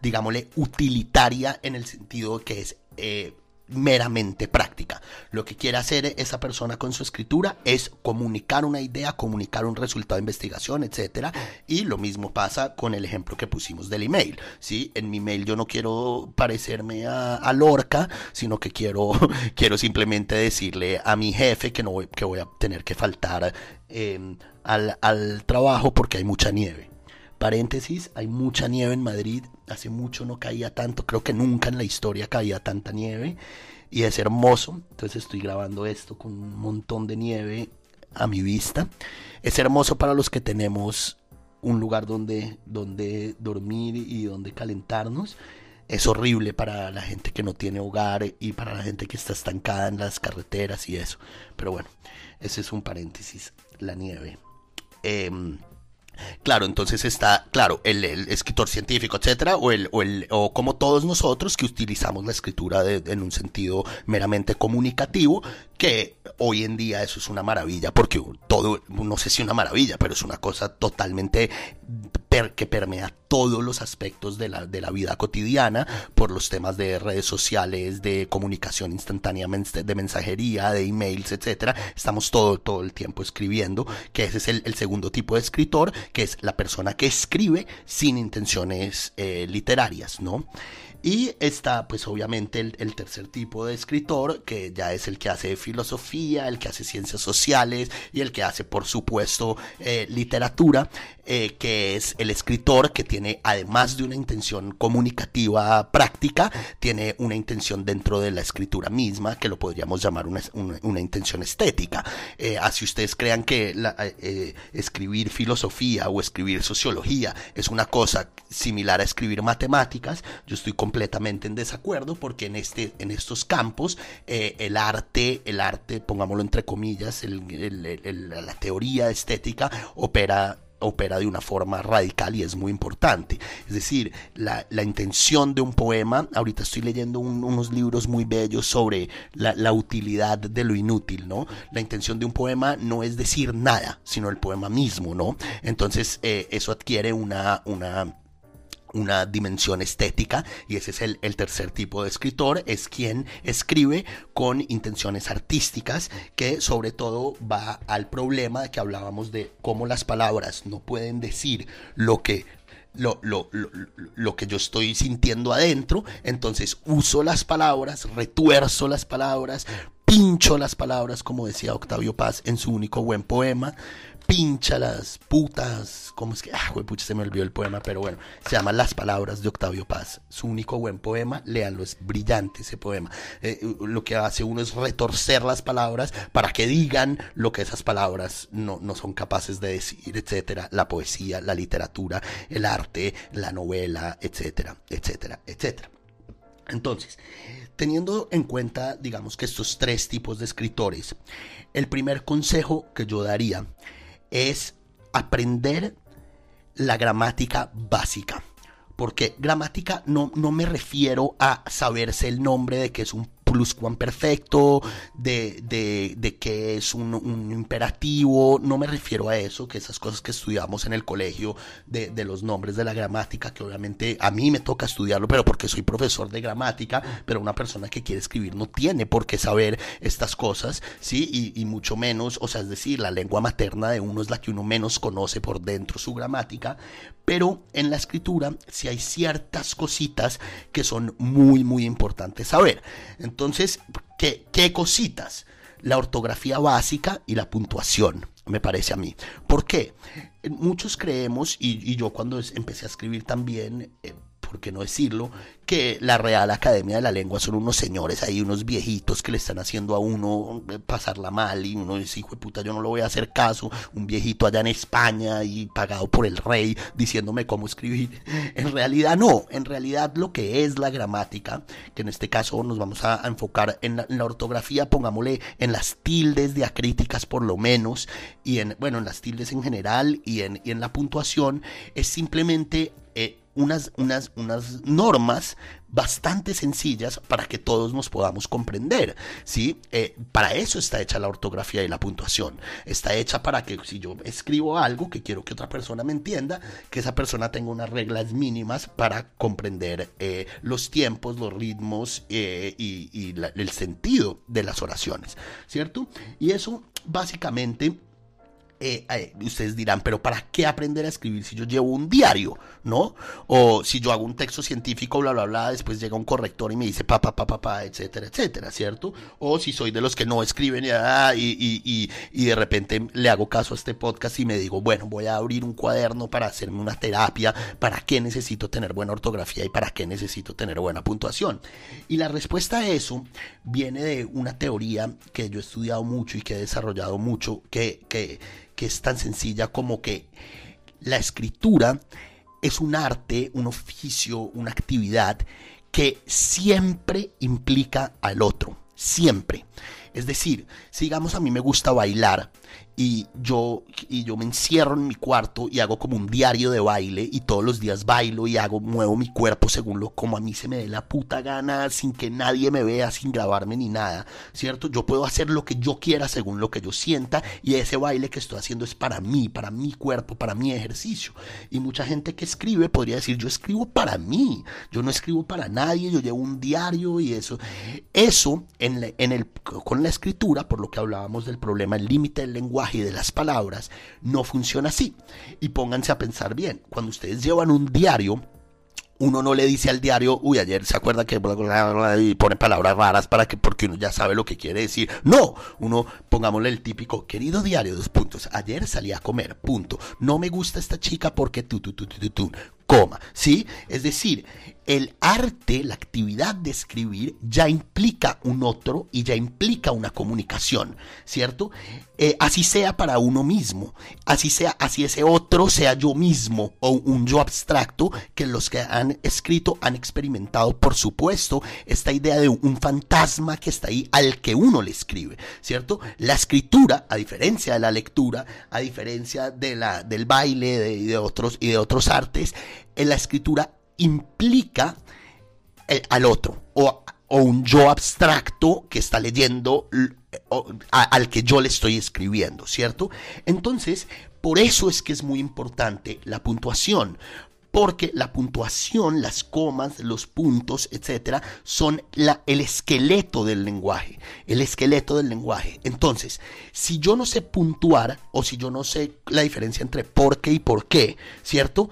digámosle, utilitaria en el sentido que es eh, meramente práctica. Lo que quiere hacer esa persona con su escritura es comunicar una idea, comunicar un resultado de investigación, etcétera. Y lo mismo pasa con el ejemplo que pusimos del email. ¿sí? En mi email yo no quiero parecerme a, Lorca, sino que quiero, quiero simplemente decirle a mi jefe que, no voy, que voy a tener que faltar em, al, al trabajo porque hay mucha nieve. Paréntesis, hay mucha nieve en Madrid, hace mucho no caía tanto, creo que nunca en la historia caía tanta nieve y es hermoso, entonces estoy grabando esto con un montón de nieve a mi vista. Es hermoso para los que tenemos un lugar donde, donde dormir y donde calentarnos. Es horrible para la gente que no tiene hogar y para la gente que está estancada en las carreteras y eso. Pero bueno, ese es un paréntesis, la nieve. Eh, Claro, entonces está, claro, el, escritor científico, etcétera, o, el, o, el, o como todos nosotros que utilizamos la escritura en un sentido meramente comunicativo, que hoy en día eso es una maravilla, porque todo, no sé si una maravilla, pero es una cosa totalmente que permea todos los aspectos de la, de la vida cotidiana por los temas de redes sociales, de comunicación instantánea, de mensajería, de emails, etcétera. Estamos todo, todo el tiempo escribiendo, que ese es el, segundo tipo de escritor, que es la persona que escribe sin intenciones eh, literarias, ¿no? Y está, pues obviamente, el, tercer tipo de escritor, que ya es el que hace filosofía, el que hace ciencias sociales y el que hace, por supuesto, eh, literatura, eh, que es el escritor que tiene, además de una intención comunicativa práctica, tiene una intención dentro de la escritura misma, que lo podríamos llamar una, una, intención estética. Eh, así ustedes crean que escribir filosofía o escribir sociología es una cosa similar a escribir matemáticas, yo estoy completamente en desacuerdo porque en, este, en estos campos eh, el arte, el arte, pongámoslo entre comillas, la teoría estética opera opera de una forma radical y es muy importante. Es decir, la, intención de un poema, ahorita estoy leyendo unos libros muy bellos sobre la, utilidad de lo inútil, ¿no? La intención de un poema no es decir nada, sino el poema mismo, ¿no? Entonces eh, eso adquiere una, una una dimensión estética y ese es el, tercer tipo de escritor, es quien escribe con intenciones artísticas que sobre todo va al problema que hablábamos de cómo las palabras no pueden decir lo que lo, lo, lo, lo, que yo estoy sintiendo adentro, entonces uso las palabras, retuerzo las palabras, pincho las palabras, como decía Octavio Paz en su único buen poema, pincha las putas, ¿cómo es que? Ah, pucha, se me olvidó el poema, pero bueno, se llama Las Palabras de Octavio Paz, su único buen poema, léanlo, es brillante ese poema. Eh, lo que hace uno es retorcer las palabras para que digan lo que esas palabras no, no son capaces de decir, etcétera, la poesía, la literatura, el arte, la novela, etcétera, etcétera, etcétera. Entonces, teniendo en cuenta, digamos que estos tres tipos de escritores, el primer consejo que yo daría es aprender la gramática básica. Porque gramática no, no me refiero a saberse el nombre de que es un perfecto de, de, de que es un, imperativo, no me refiero a eso, que esas cosas que estudiamos en el colegio de, de, los nombres de la gramática, que obviamente a mí me toca estudiarlo, pero porque soy profesor de gramática, pero una persona que quiere escribir no tiene por qué saber estas cosas, ¿sí? Y, mucho menos, o sea, es decir, la lengua materna de uno es la que uno menos conoce por dentro su gramática, pero en la escritura sí hay ciertas cositas que son muy, muy importantes saber. Entonces, ¿qué, qué cositas? la ortografía básica y la puntuación, me parece a mí. ¿Por qué? Muchos creemos, y, yo cuando empecé a escribir también, eh, ¿por qué no decirlo? Que la Real Academia de la Lengua son unos señores ahí, unos viejitos que le están haciendo a uno eh, pasarla mal y uno dice, hijo de puta, yo no lo voy a hacer caso, un viejito allá en España y pagado por el rey diciéndome cómo escribir. En realidad no, en realidad lo que es la gramática, que en este caso nos vamos a, enfocar en la, ortografía, pongámosle en las tildes diacríticas por lo menos, y en, bueno, en las tildes en general y en, y en la puntuación, es simplemente eh, unas, unas, unas normas bastante sencillas para que todos nos podamos comprender. ¿sí? Eh, para eso está hecha la ortografía y la puntuación. Está hecha para que si yo escribo algo que quiero que otra persona me entienda, que esa persona tenga unas reglas mínimas para comprender eh, los tiempos, los ritmos eh, y, el sentido de las oraciones. ¿Cierto? Y eso básicamente eh, eh, ustedes dirán, pero ¿para qué aprender a escribir si yo llevo un diario, no? O si yo hago un texto científico, bla, bla, bla, después llega un corrector y me dice pa, pa, pa, pa, pa etcétera, etcétera, ¿cierto? O si soy de los que no escriben y, y, y, y de repente le hago caso a este podcast y me digo, bueno, voy a abrir un cuaderno para hacerme una terapia, ¿para qué necesito tener buena ortografía y para qué necesito tener buena puntuación? Y la respuesta a eso viene de una teoría que yo he estudiado mucho y que he desarrollado mucho, que, que que es tan sencilla como que la escritura es un arte, un oficio, una actividad que siempre implica al otro, siempre. Es decir, si digamos a mí me gusta bailar y yo, y yo me encierro en mi cuarto y hago como un diario de baile y todos los días bailo y hago, muevo mi cuerpo según lo como a mí se me dé la puta gana, sin que nadie me vea, sin grabarme ni nada, ¿cierto? Yo puedo hacer lo que yo quiera según lo que yo sienta y ese baile que estoy haciendo es para mí, para mi cuerpo, para mi ejercicio. Y mucha gente que escribe podría decir, yo escribo para mí, yo no escribo para nadie, yo llevo un diario y eso. Eso en, en el, con la escritura, por lo que hablábamos del problema, el límite del lenguaje, y de las palabras no funciona así. Y pónganse a pensar bien, cuando ustedes llevan un diario, uno no le dice al diario, uy, ayer se acuerda que y pone palabras raras para que, porque uno ya sabe lo que quiere decir. No, uno, pongámosle el típico, querido diario, dos puntos. Ayer salí a comer, punto. No me gusta esta chica porque tú, tú, tú, tú, tú, coma, ¿sí? Es decir, el arte, la actividad de escribir ya implica un otro y ya implica una comunicación, ¿cierto? Eh, así sea para uno mismo, así sea, así ese otro sea yo mismo o un yo abstracto que los que han escrito han experimentado, por supuesto, esta idea de un fantasma que está ahí al que uno le escribe, ¿cierto? La escritura, a diferencia de la lectura, a diferencia de la, del baile de otros, y de otros artes, en la escritura implica eh, al otro o, un yo abstracto que está leyendo al que yo le estoy escribiendo, ¿cierto? Entonces, por eso es que es muy importante la puntuación, porque la puntuación, las comas, los puntos, etcétera, son el esqueleto del lenguaje, el esqueleto del lenguaje. Entonces, si yo no sé puntuar o si yo no sé la diferencia entre por qué y por qué, ¿cierto?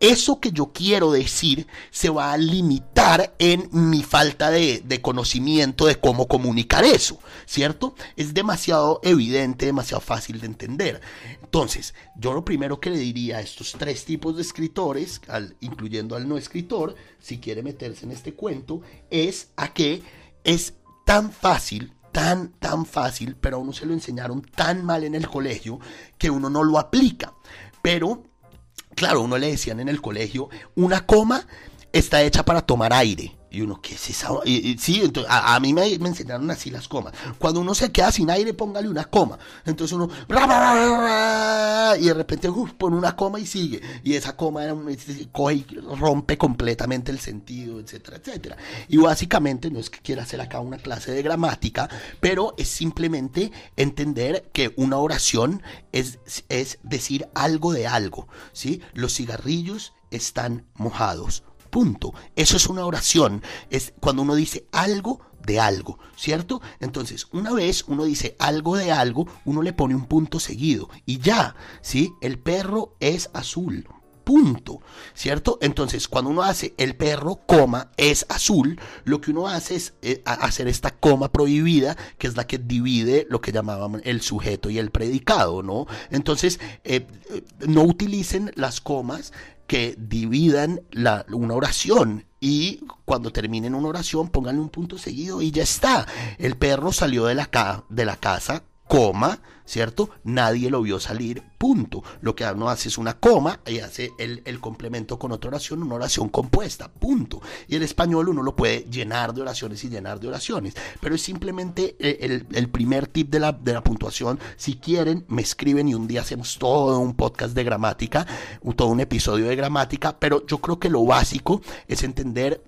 Eso que yo quiero decir se va a limitar en mi falta de, conocimiento de cómo comunicar eso, ¿cierto? Es demasiado evidente, demasiado fácil de entender. Entonces, yo lo primero que le diría a estos tres tipos de escritores, incluyendo al no escritor, si quiere meterse en este cuento, es a que es tan fácil tan, tan fácil, pero a uno se lo enseñaron tan mal en el colegio que uno no lo aplica. Pero claro, uno le decían en el colegio, una coma está hecha para tomar aire. Y uno, ¿qué es esa? Y, sí, entonces, a, mí me, enseñaron así las comas. Cuando uno se queda sin aire, póngale una coma. Entonces uno, y de repente pone una coma y sigue. Y esa coma coge y rompe completamente el sentido, etcétera, etcétera. Y básicamente no es que quiera hacer acá una clase de gramática, pero es simplemente entender que una oración es, es decir algo de algo. ¿sí? Los cigarrillos están mojados punto. Eso es una oración. Es cuando uno dice algo de algo, ¿cierto? Entonces, una vez uno dice algo de algo, uno le pone un punto seguido y ya, ¿sí? El perro es azul. Punto, ¿cierto? Entonces, cuando uno hace el perro, coma, es azul, lo que uno hace es eh, hacer esta coma prohibida, que es la que divide lo que llamaban el sujeto y el predicado, ¿no? Entonces, eh, eh, no utilicen las comas que dividan la, una oración y cuando terminen una oración pónganle un punto seguido y ya está. El perro salió de la, de la casa coma, ¿cierto? Nadie lo vio salir, punto. Lo que uno hace es una coma y hace el, complemento con otra oración, una oración compuesta, punto. Y el español uno lo puede llenar de oraciones y llenar de oraciones, pero es simplemente eh, el, primer tip de la, de la, puntuación. Si quieren, me escriben y un día hacemos todo un podcast de gramática, todo un episodio de gramática, pero yo creo que lo básico es entender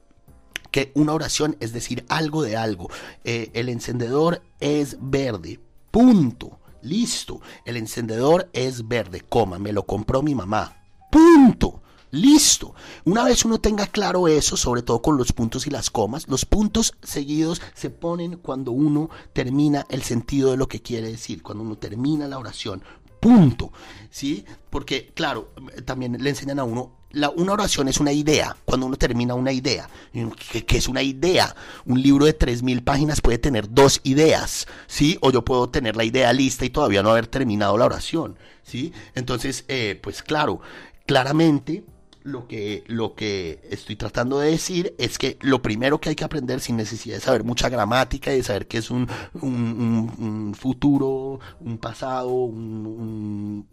que una oración es decir algo de algo. Eh, el encendedor es verde, Punto. Listo. El encendedor es verde, coma, me lo compró mi mamá. Punto. Listo. Una vez uno tenga claro eso, sobre todo con los puntos y las comas, los puntos seguidos se ponen cuando uno termina el sentido de lo que quiere decir, cuando uno termina la oración. Punto. ¿Sí? Porque, claro, también le enseñan a uno una oración es una idea, cuando uno termina una idea. ¿Qué, es una idea? Un libro de 3.000 páginas puede tener dos ideas, ¿sí? O yo puedo tener la idea lista y todavía no haber terminado la oración, ¿sí? Entonces, eh, pues claro, claramente lo que, lo que estoy tratando de decir es que lo primero que hay que aprender sin necesidad de saber mucha gramática y de saber qué es un, futuro, un pasado, un,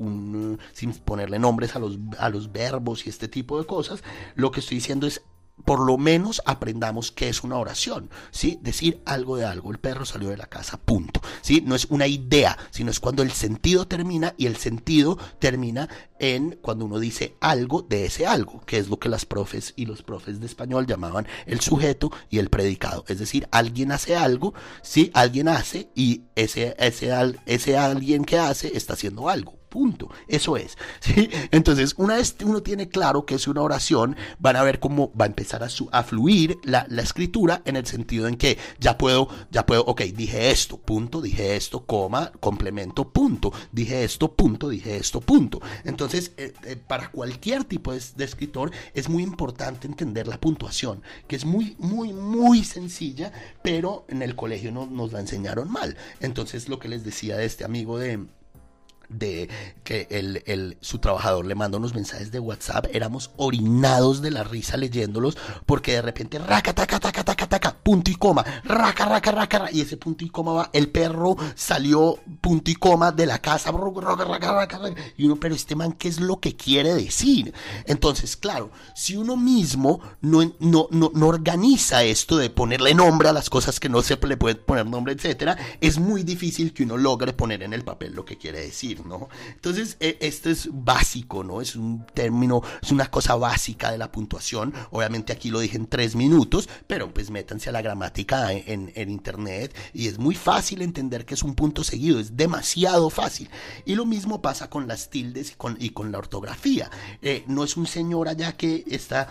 sin ponerle nombres a los, a los verbos y este tipo de cosas, lo que estoy diciendo es por lo menos aprendamos qué es una oración, ¿sí? Decir algo de algo, el perro salió de la casa, punto, ¿sí? No es una idea, sino es cuando el sentido termina y el sentido termina en cuando uno dice algo de ese algo, que es lo que las profes y los profes de español llamaban el sujeto y el predicado, es decir, alguien hace algo, ¿sí? Alguien hace y ese, ese, ese alguien que hace está haciendo algo, Punto. Eso es. Entonces, una vez uno tiene claro que es una oración, van a ver cómo va a empezar a, a fluir la, la, escritura en el sentido en que ya puedo, ya puedo, ok, dije esto, punto, dije esto, coma, complemento, punto, dije esto, punto, dije esto, punto. Entonces, eh, eh, para cualquier tipo de, de, escritor es muy importante entender la puntuación, que es muy, muy, muy sencilla, pero en el colegio no, nos la enseñaron mal. Entonces, lo que les decía de este amigo de de que el, su trabajador le manda unos mensajes de WhatsApp, éramos orinados de la risa leyéndolos, porque de repente, raca, taca, taca, taca, taca, punto y coma, raca, raca, raca, y ese punto y coma va, el perro salió punto y coma de la casa, y uno, pero este man, ¿qué es lo que quiere decir? Entonces, claro, si uno mismo no, no, no, organiza esto de ponerle nombre a las cosas que no se le puede poner nombre, etcétera, es muy difícil que uno logre poner en el papel lo que quiere decir. Entonces, e, esto es básico, ¿no? Es un término, es una cosa básica de la puntuación. Obviamente aquí lo dije en tres minutos, pero pues métanse a la gramática en, internet y es muy fácil entender que es un punto seguido, es demasiado fácil. Y lo mismo pasa con las tildes y con, y con la ortografía. Eh, no es un señor allá que está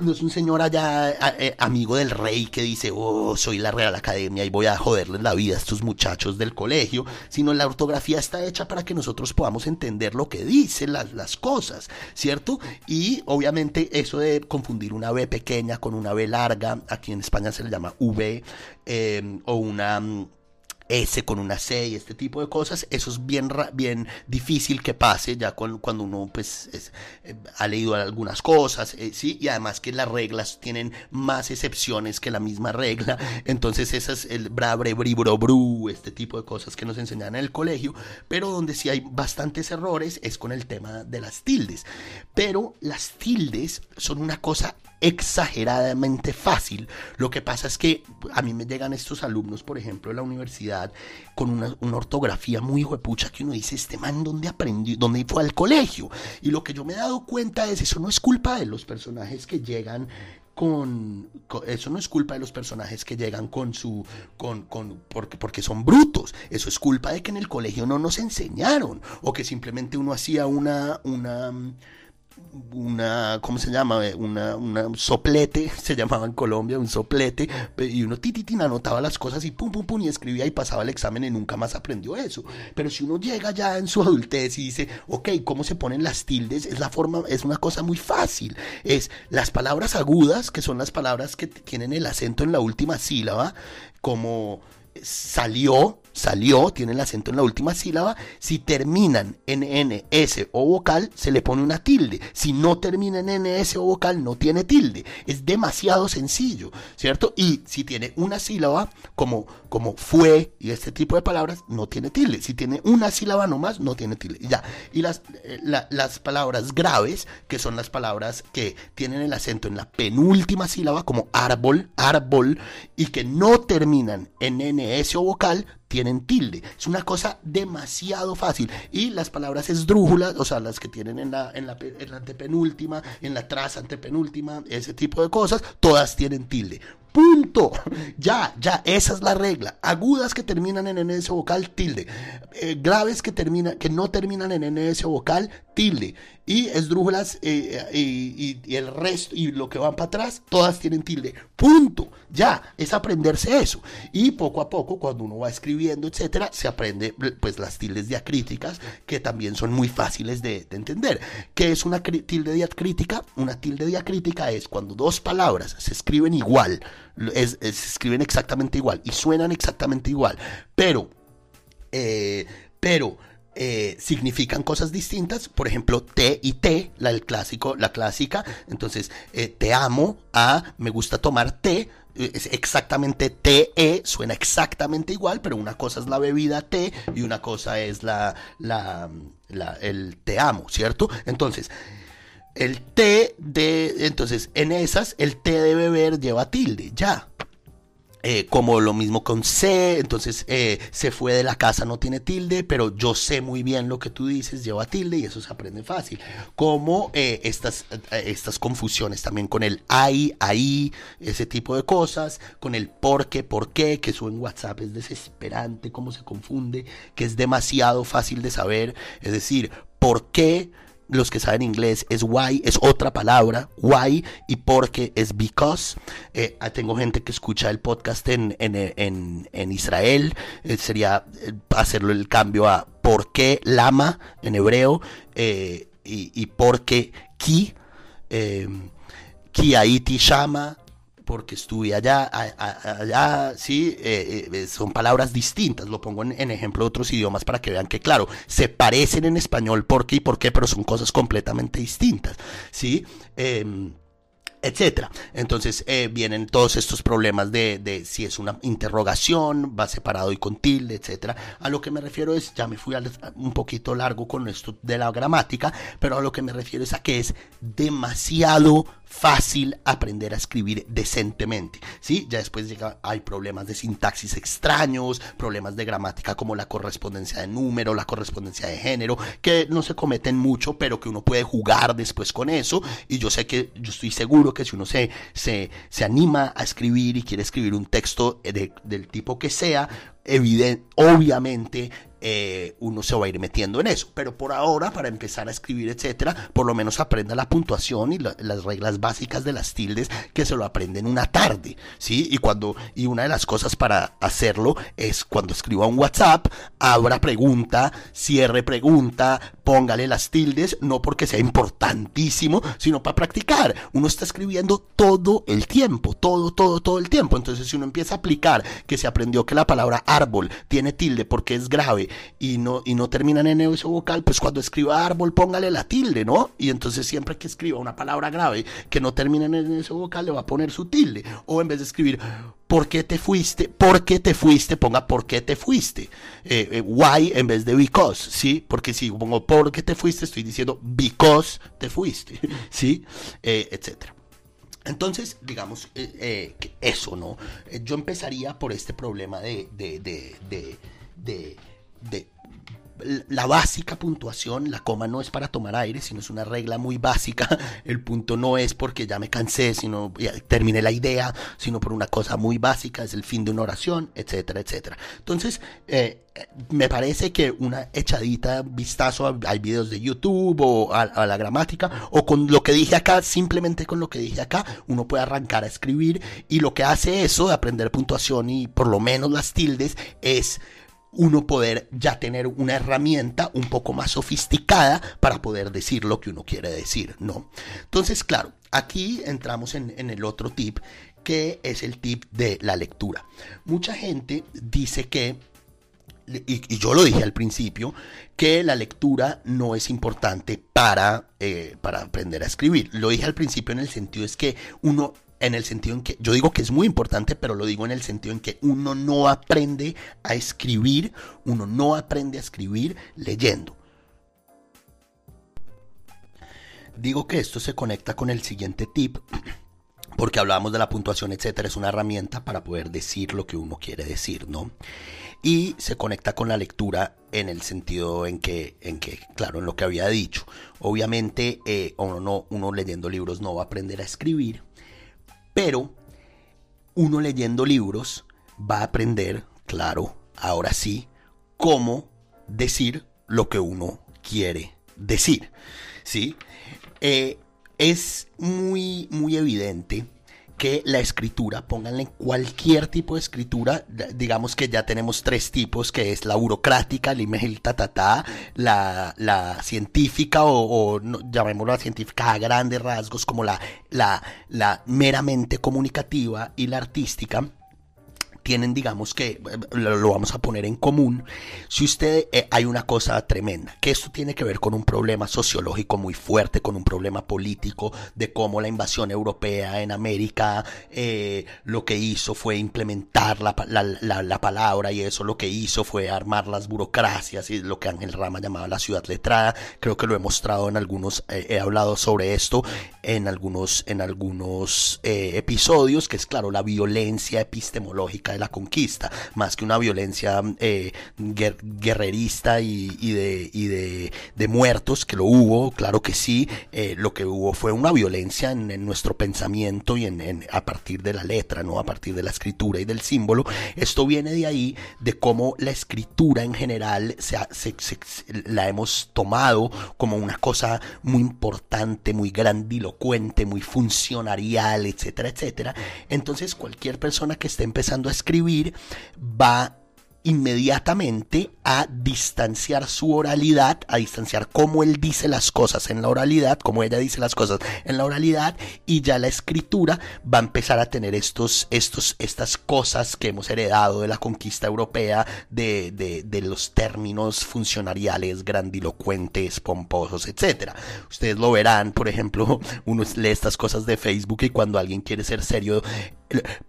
no es un señor allá eh, amigo del rey que dice, oh, soy la Real Academia y voy a joderles la vida a estos muchachos del colegio, sino la ortografía está hecha para que nosotros podamos entender lo que dicen las, las cosas, ¿cierto? Y obviamente eso de confundir una B pequeña con una B larga, aquí en España se le llama V, eh, o una mm, S con una C y este tipo de cosas, eso es bien, bien difícil que pase ya cuando uno pues eh, ha leído algunas cosas, eh, ¿sí? Y además que las reglas tienen más excepciones que la misma regla, entonces esas, el brabre, bribro, bru, este tipo de cosas que nos enseñan en el colegio, pero donde sí hay bastantes errores es con el tema de las tildes, pero las tildes son una cosa exageradamente fácil. Lo que pasa es que a mí me llegan estos alumnos, por ejemplo, de la universidad, con una, ortografía muy huepucha que uno dice, este man, ¿dónde aprendió? ¿Dónde fue al colegio? Y lo que yo me he dado cuenta es, eso no es culpa de los personajes que llegan con, eso no es culpa de los personajes que llegan con su con, con porque, porque son brutos eso es culpa de que en el colegio no nos enseñaron o que simplemente uno hacía una una una, ¿cómo se llama? Eh, una, una soplete, se llamaba en Colombia, un soplete, y uno tititín anotaba las cosas y pum, pum, pum, y escribía y pasaba el examen y nunca más aprendió eso. Pero si uno llega ya en su adultez y dice, ok, ¿cómo se ponen las tildes? Es la forma, es una cosa muy fácil. Es las palabras agudas, que son las palabras que tienen el acento en la última sílaba, como salió, salió, tiene el acento en la última sílaba. Si terminan en N, S o vocal, se le pone una tilde. Si no termina en N, S o vocal, no tiene tilde. Es demasiado sencillo, ¿cierto? Y si tiene una sílaba, como, como fue y este tipo de palabras, no tiene tilde. Si tiene una sílaba nomás, no tiene tilde. Ya. Y las, eh, las palabras graves, que son las palabras que tienen el acento en la penúltima sílaba, como árbol, árbol, y que no terminan en N, S o vocal, tienen tilde. Es una cosa demasiado fácil. Y las palabras esdrújulas, o sea, las que tienen en la, en la, en la antepenúltima, en la traza antepenúltima, ese tipo de cosas, todas tienen tilde. Punto. Ya, ya, esa es la regla. Agudas que terminan en NS vocal, tilde. Eh, graves que, termina, que no terminan en NS vocal, tilde. Y esdrújulas eh, y, y, el resto y lo que van para atrás, todas tienen tilde. Punto. Ya, es aprenderse eso. Y poco a poco, cuando uno va escribiendo, etcétera, se aprende pues las tildes diacríticas, que también son muy fáciles de, de entender. ¿Qué es una tilde diacrítica? Una tilde diacrítica es cuando dos palabras se escriben igual se escriben exactamente igual y suenan exactamente igual, pero, eh, pero eh, significan cosas distintas. Por ejemplo, T y T, la, el clásico, la clásica. Entonces, eh, te amo a me gusta tomar té. Es exactamente TE, suena exactamente igual, pero una cosa es la bebida té y una cosa es la, la, la el te amo, ¿cierto? Entonces, el T de, entonces en esas el T de beber lleva tilde, ya. Eh, como lo mismo con C, entonces eh, se fue de la casa no tiene tilde, pero yo sé muy bien lo que tú dices, lleva tilde y eso se aprende fácil. Como eh, estas, estas confusiones también con el ahí, ahí, ese tipo de cosas, con el por qué, por qué, que eso en WhatsApp es desesperante, cómo se confunde, que es demasiado fácil de saber, es decir, por qué los que saben inglés es why, es otra palabra, why, y porque es because. Eh, ah, tengo gente que escucha el podcast en, en, en, Israel, eh, sería eh, hacerlo el cambio a por qué lama en hebreo y, y por qué ki, ki aiti shama, porque estuve allá, allá, sí, eh, eh, son palabras distintas, lo pongo en, ejemplo de otros idiomas para que vean que, claro, se parecen en español por qué y por qué, pero son cosas completamente distintas, sí. Em, etcétera. Entonces eh, vienen todos estos problemas de, de, si es una interrogación, va separado y con tilde, etcétera. A lo que me refiero es, ya me fui un poquito largo con esto de la gramática, pero a lo que me refiero es a que es demasiado fácil aprender a escribir decentemente, ¿sí? Ya después llega, hay problemas de sintaxis extraños, problemas de gramática como la correspondencia de número, la correspondencia de género, que no se cometen mucho, pero que uno puede jugar después con eso. Y yo sé que, yo estoy seguro que si uno se, se, se anima a escribir y quiere escribir un texto de, del tipo que sea, evidente, obviamente eh, uno se va a ir metiendo en eso. Pero por ahora, para empezar a escribir, etcétera, por lo menos aprenda la puntuación y las reglas básicas de las tildes que se lo aprenden una tarde, ¿sí? Y cuando, y una de las cosas para hacerlo es cuando escriba un WhatsApp, abra pregunta, cierre pregunta, póngale las tildes, no porque sea importantísimo, sino para practicar. Uno está escribiendo todo el tiempo, todo, todo, todo el tiempo. Entonces, si uno empieza a aplicar que se aprendió que la palabra árbol tiene tilde porque es grave y no, y no terminan en ese vocal, pues cuando escriba árbol póngale la tilde, ¿no? Y entonces siempre que escriba una palabra grave que no termina en ese vocal, le va a poner su tilde. O en vez de escribir ¿por qué te fuiste? ¿Por qué te fuiste? Ponga ¿por qué te fuiste? Eh, eh, why en vez de because, ¿sí? Porque si pongo ¿por qué te fuiste? Estoy diciendo because te fuiste, ¿sí? Eh, etcétera. Entonces, digamos, eso, ¿no? Yo empezaría por este problema de, de, de, de, de la básica puntuación, la coma no es para tomar aire, sino es una regla muy básica. El punto no es porque ya me cansé, sino terminé la idea, sino por una cosa muy básica, es el fin de una oración, etcétera, etcétera. Entonces, eh, me parece que una echadita vistazo hay videos de YouTube o a, a, la gramática o con lo que dije acá, simplemente con lo que dije acá, uno puede arrancar a escribir y lo que hace eso de aprender puntuación y por lo menos las tildes es uno poder ya tener una herramienta un poco más sofisticada para poder decir lo que uno quiere decir, ¿no? Entonces, claro, aquí entramos en, en el otro tip, que es el tip de la lectura. Mucha gente dice que y, yo lo dije al principio, que la lectura no es importante para, eh, para aprender a escribir. Lo dije al principio en el sentido es que uno en el sentido en que yo digo que es muy importante, pero lo digo en el sentido en que uno no aprende a escribir, uno no aprende a escribir leyendo. Digo que esto se conecta con el siguiente tip, porque hablábamos de la puntuación, etcétera, es una herramienta para poder decir lo que uno quiere decir, ¿no? Y se conecta con la lectura en el sentido en que, en que claro, en lo que había dicho. Obviamente, eh, uno, no, uno leyendo libros no va a aprender a escribir, pero uno leyendo libros va a aprender, claro, ahora sí, cómo decir lo que uno quiere decir. ¿Sí? Eh, es muy, muy evidente que la escritura, pónganle cualquier tipo de escritura, digamos que ya tenemos tres tipos, que es la burocrática, la la, la científica o, o no, llamémoslo la científica a grandes rasgos, como la, la, la meramente comunicativa y la artística tienen, digamos que, eh, lo vamos a poner en común, si usted, eh, hay una cosa tremenda, que esto tiene que ver con un problema sociológico muy fuerte, con un problema político, de cómo la invasión europea en América eh, lo que hizo fue implementar la, la, la, la, palabra y eso lo que hizo fue armar las burocracias y lo que Ángel Rama llamaba la ciudad letrada, creo que lo he mostrado en algunos, eh, he hablado sobre esto en algunos, en algunos eh, episodios, que es claro, la violencia epistemológica de la conquista, más que una violencia eh, guer guerrerista y, de, y de, de, muertos, que lo hubo, claro que sí, eh, lo que hubo fue una violencia en, nuestro pensamiento y en, a partir de la letra, ¿no? a partir de la escritura y del símbolo. Esto viene de ahí, de cómo la escritura en general se, se, se, la hemos tomado como una cosa muy importante, muy grandilocuente, muy funcionarial, etcétera, etcétera. Entonces cualquier persona que esté empezando a va inmediatamente a distanciar su oralidad, a distanciar cómo él dice las cosas en la oralidad, cómo ella dice las cosas en la oralidad, y ya la escritura va a empezar a tener estos, estos, estas cosas que hemos heredado de la conquista europea, de, de, de los términos funcionariales, grandilocuentes, pomposos, etcétera. Ustedes lo verán, por ejemplo, uno lee estas cosas de Facebook y cuando alguien quiere ser serio,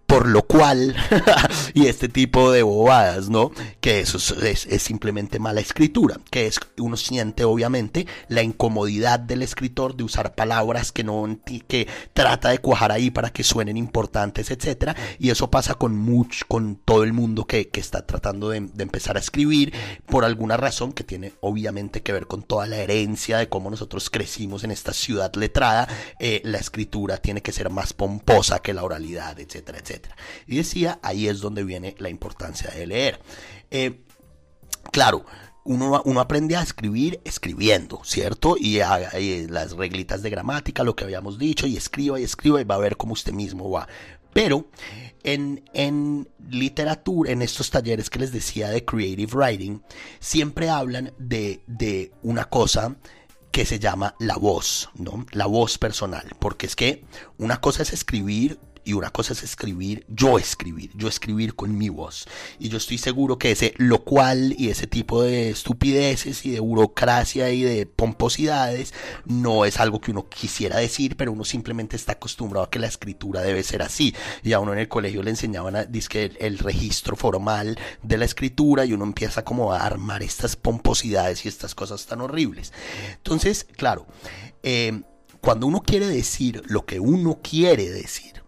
por lo cual, y este tipo de bobadas, ¿no? Que eso es, es, simplemente mala escritura, que es, uno siente obviamente la incomodidad del escritor de usar palabras que no, que trata de cuajar ahí para que suenen importantes, etcétera, y eso pasa con mucho, con todo el mundo que, que está tratando de, empezar a escribir, por alguna razón que tiene obviamente que ver con toda la herencia de cómo nosotros crecimos en esta ciudad letrada, eh, la escritura tiene que ser más pomposa que la oralidad, etcétera etcétera, etcétera. Y decía, ahí es donde viene la importancia de leer. Eh, claro, uno, uno, aprende a escribir escribiendo, ¿cierto? Y, las reglitas de gramática, lo que habíamos dicho, y escriba y escriba y va a ver cómo usted mismo va. Pero en, en literatura, en estos talleres que les decía de Creative Writing, siempre hablan de, de una cosa que se llama la voz, ¿no? La voz personal, porque es que una cosa es escribir y una cosa es escribir, yo escribir, yo escribir con mi voz. Y yo estoy seguro que ese lo cual y ese tipo de estupideces y de burocracia y de pomposidades no es algo que uno quisiera decir, pero uno simplemente está acostumbrado a que la escritura debe ser así. Y a uno en el colegio le enseñaban a, que el, el registro formal de la escritura y uno empieza como a armar estas pomposidades y estas cosas tan horribles. Entonces, claro, eh, cuando uno quiere decir lo que uno quiere decir,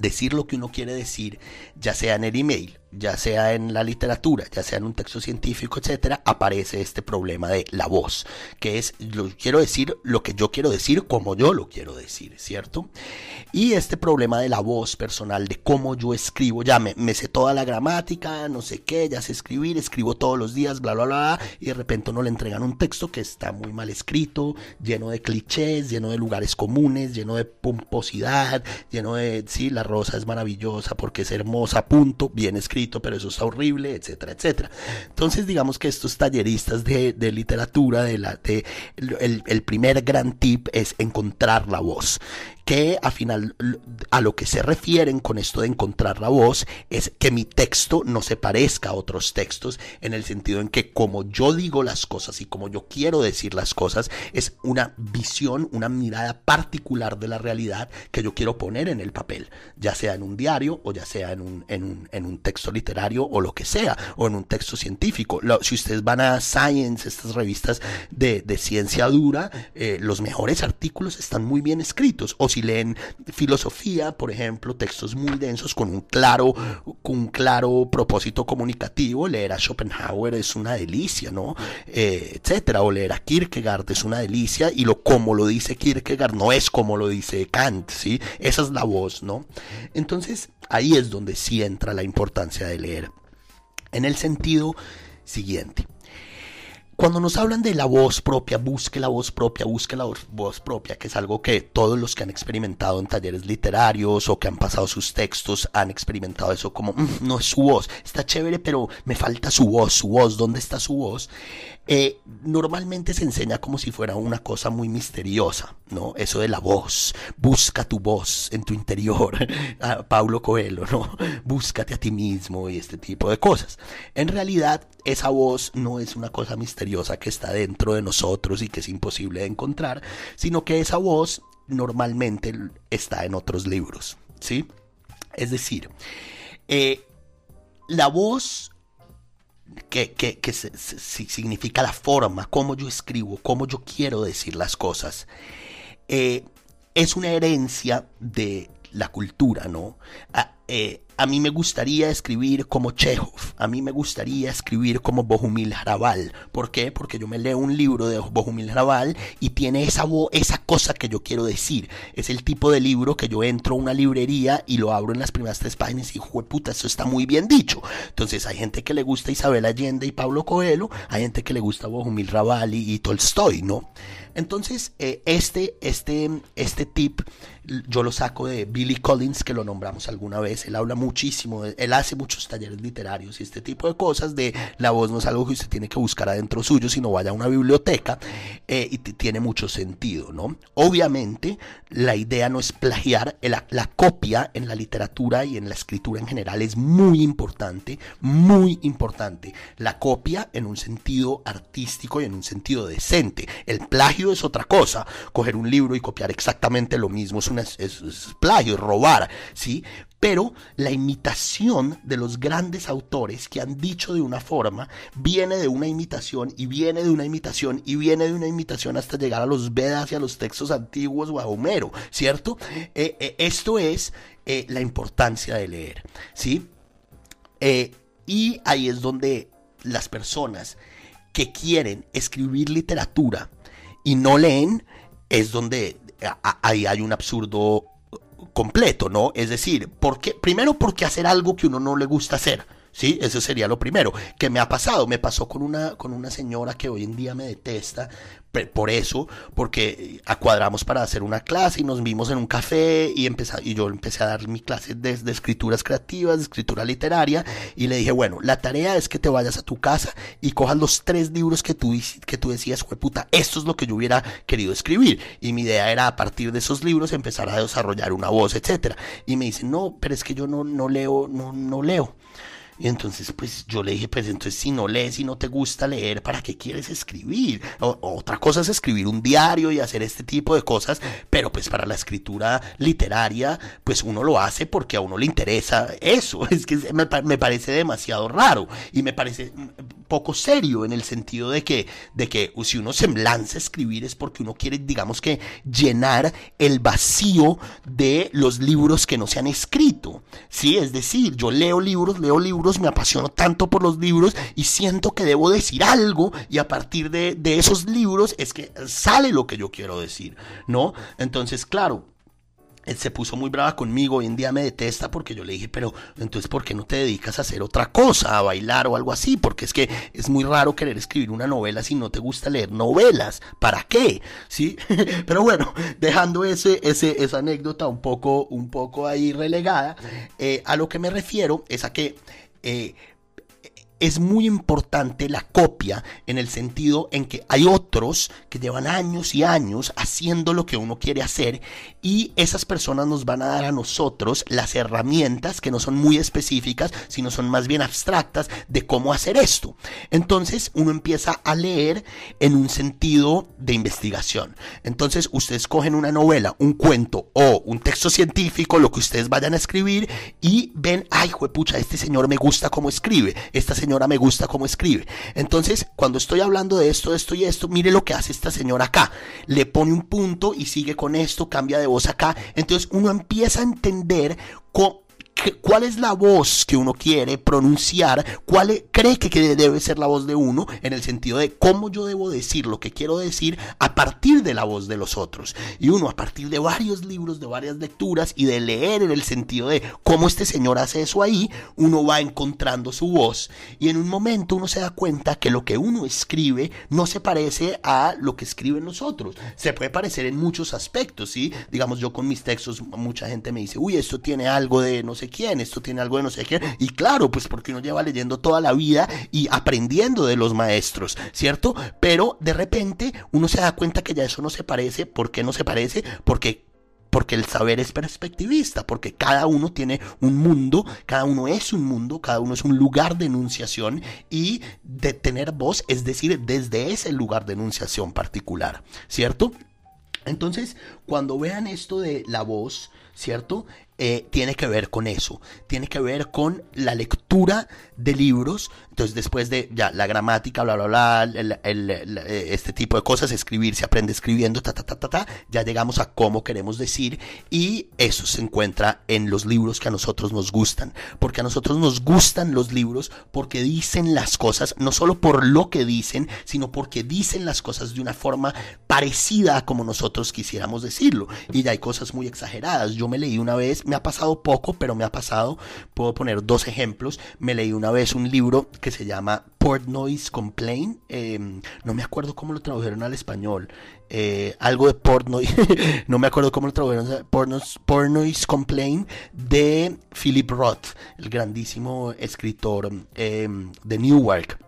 decir lo que uno quiere decir, ya sea en el email ya sea en la literatura, ya sea en un texto científico, etcétera, aparece este problema de la voz, que es, lo, quiero decir lo que yo quiero decir como yo lo quiero decir, ¿cierto? Y este problema de la voz personal, de cómo yo escribo, ya me, sé toda la gramática, no sé qué, ya sé escribir, escribo todos los días, bla, bla, bla, y de repente no le entregan un texto que está muy mal escrito, lleno de clichés, lleno de lugares comunes, lleno de pomposidad, lleno de, sí, la rosa es maravillosa porque es hermosa, punto, bien escrito pero eso está horrible, etcétera, etcétera. Entonces, digamos que estos talleristas de, literatura, de la, de, el, el primer gran tip es encontrar la voz que a final a lo que se refieren con esto de encontrar la voz es que mi texto no se parezca a otros textos en el sentido en que como yo digo las cosas y como yo quiero decir las cosas es una visión, una mirada particular de la realidad que yo quiero poner en el papel, ya sea en un diario o ya sea en un, en un, texto literario o lo que sea, o en un texto científico. si ustedes van a Science, estas revistas de, ciencia dura, eh, los mejores artículos están muy bien escritos. O si leen filosofía, por ejemplo, textos muy densos con un claro, con un claro propósito comunicativo, leer a Schopenhauer es una delicia, ¿no? Eh, etcétera, o leer a Kierkegaard es una delicia y lo como lo dice Kierkegaard no es como lo dice Kant, ¿sí? Esa es la voz, ¿no? Entonces, ahí es donde sí entra la importancia de leer. En el sentido siguiente. Cuando nos hablan de la voz propia, busque la voz propia, busque la voz propia, que es algo que todos los que han experimentado en talleres literarios o que han pasado sus textos han experimentado eso como, mm, no es su voz, está chévere, pero me falta su voz, su voz, ¿dónde está su voz? Eh, normalmente se enseña como si fuera una cosa muy misteriosa, ¿no? Eso de la voz, busca tu voz en tu interior, a Paulo Coelho, ¿no? Búscate a ti mismo y este tipo de cosas. En realidad, esa voz no es una cosa misteriosa que está dentro de nosotros y que es imposible de encontrar, sino que esa voz normalmente está en otros libros, ¿sí? Es decir, eh, la voz que, que, significa la forma, cómo yo escribo, cómo yo quiero decir las cosas, eh, es una herencia de la cultura, ¿no? Ah, eh, a mí me gustaría escribir como Chekhov, a mí me gustaría escribir como Bohumil Hrabal. ¿Por qué? Porque yo me leo un libro de Bohumil Hrabal y tiene esa, esa cosa que yo quiero decir. Es el tipo de libro que yo entro a una librería y lo abro en las primeras tres páginas y digo, puta, eso está muy bien dicho. Entonces hay gente que le gusta Isabel Allende y Pablo Coelho, hay gente que le gusta Bohumil Hrabal y, Tolstoy, ¿no? Entonces, eh, este, este, este tip yo lo saco de Billy Collins, que lo nombramos alguna vez. Él habla muchísimo, él hace muchos talleres literarios y este tipo de cosas de la voz no es algo que usted tiene que buscar adentro suyo, sino vaya a una biblioteca eh, y tiene mucho sentido, ¿no? Obviamente, la idea no es plagiar, la, la copia en la literatura y en la escritura en general es muy importante, muy importante. La copia en un sentido artístico y en un sentido decente. El plagio es otra cosa. Coger un libro y copiar exactamente lo mismo es, es, plagio, es robar, ¿sí? Pero la imitación de los grandes autores que han dicho de una forma viene de una imitación y viene de una imitación y viene de una imitación hasta llegar a los Vedas y a los textos antiguos o a Homero, ¿cierto? Eh, eh, esto es eh, la importancia de leer, ¿sí? y ahí es donde las personas que quieren escribir literatura y no leen, es donde ahí hay un absurdo completo, ¿no? Es decir, porque, primero porque hacer algo que uno no le gusta hacer. ¿Sí? Eso sería lo primero. ¿Qué me ha pasado? Me pasó con una, con una señora que hoy en día me detesta por eso, porque acuadramos para hacer una clase y nos vimos en un café y, y yo empecé a dar mi clase de, escrituras creativas, de escritura literaria y le dije, bueno, la tarea es que te vayas a tu casa y cojas los tres libros que tú, que tú decías, puta, esto es lo que yo hubiera querido escribir. Y mi idea era a partir de esos libros empezar a desarrollar una voz, etcétera. Y me dice, no, pero es que yo no, no leo, no, no leo. Y entonces, pues yo le dije, pues entonces si no lees y no te gusta leer, ¿para qué quieres escribir? otra cosa es escribir un diario y hacer este tipo de cosas, pero pues para la escritura literaria, pues uno lo hace porque a uno le interesa eso. Es que me, me parece demasiado raro y me parece poco serio en el sentido de que, de que si uno se lanza a escribir es porque uno quiere, digamos que, llenar el vacío de los libros que no se han escrito. Sí, es decir, yo leo libros, leo libros me apasiono tanto por los libros y siento que debo decir algo y a partir de, de esos libros es que sale lo que yo quiero decir, ¿no? Entonces, claro, él se puso muy brava conmigo, hoy en día me detesta porque yo le dije, pero entonces ¿por qué no te dedicas a hacer otra cosa, a bailar o algo así? Porque es que es muy raro querer escribir una novela si no te gusta leer novelas. ¿Para qué? ¿Sí? pero bueno, dejando ese, ese, esa anécdota un poco, un poco ahí relegada, eh, a lo que me refiero es a que... Eh, es muy importante la copia en el sentido en que hay otros que llevan años y años haciendo lo que uno quiere hacer y esas personas nos van a dar a nosotros las herramientas que no son muy específicas, sino son más bien abstractas de cómo hacer esto. Entonces uno empieza a leer en un sentido de investigación. Entonces ustedes cogen una novela, un cuento o un texto científico, lo que ustedes vayan a escribir y ven, ay, juepucha, este señor me gusta cómo escribe, esta señora me gusta cómo escribe. Entonces, cuando estoy hablando de esto, esto y esto, mire lo que hace esta señora acá. Le pone un punto y sigue con esto, cambia de acá. Entonces uno empieza a entender cómo cuál es la voz que uno quiere pronunciar, cuál e, cree que debe ser la voz de uno, en el sentido de cómo yo debo decir lo que quiero decir a partir de la voz de los otros. Y uno a partir de varios libros, de varias lecturas y de leer en el sentido de cómo este señor hace eso ahí, uno va encontrando su voz. Y en un momento uno se da cuenta que lo que uno escribe no se parece a lo que escriben los otros. Se puede parecer en muchos aspectos, ¿sí? Digamos, yo con mis textos, mucha gente me dice, uy, esto tiene algo de no sé quién, esto tiene algo de no sé quién. Y claro, pues porque uno lleva leyendo toda la vida y aprendiendo de los maestros, ¿cierto? Pero de repente uno se da cuenta que ya eso no se parece. ¿Por qué no se parece? Porque porque el saber es perspectivista, porque cada uno tiene un mundo, cada uno es un mundo, cada uno es un lugar de enunciación y de tener voz, es decir, desde ese lugar de enunciación particular, ¿cierto? Entonces, cuando vean esto de la voz, ¿cierto? Eh, tiene que ver con eso, tiene que ver con la lectura de libros, entonces después de ya la gramática, bla, bla, bla, eh, este tipo de cosas, escribir, se aprende escribiendo, ta, ta, ta, ta, ta, ya llegamos a cómo queremos decir y eso se encuentra en los libros que a nosotros nos gustan, porque a nosotros nos gustan los libros porque dicen las cosas, no solo por lo que dicen, sino porque dicen las cosas de una forma parecida a como nosotros quisiéramos decirlo, y hay cosas muy exageradas, yo me leí una vez, me ha pasado poco, pero me ha pasado. Puedo poner dos ejemplos. Me leí una vez un libro que se llama Port Noise Complaint. Em, no me acuerdo cómo lo tradujeron al español. Eh, algo de Port Noise. no me acuerdo cómo lo tradujeron. Port Noise, Complaint de Philip Roth, el grandísimo escritor em, de Newark.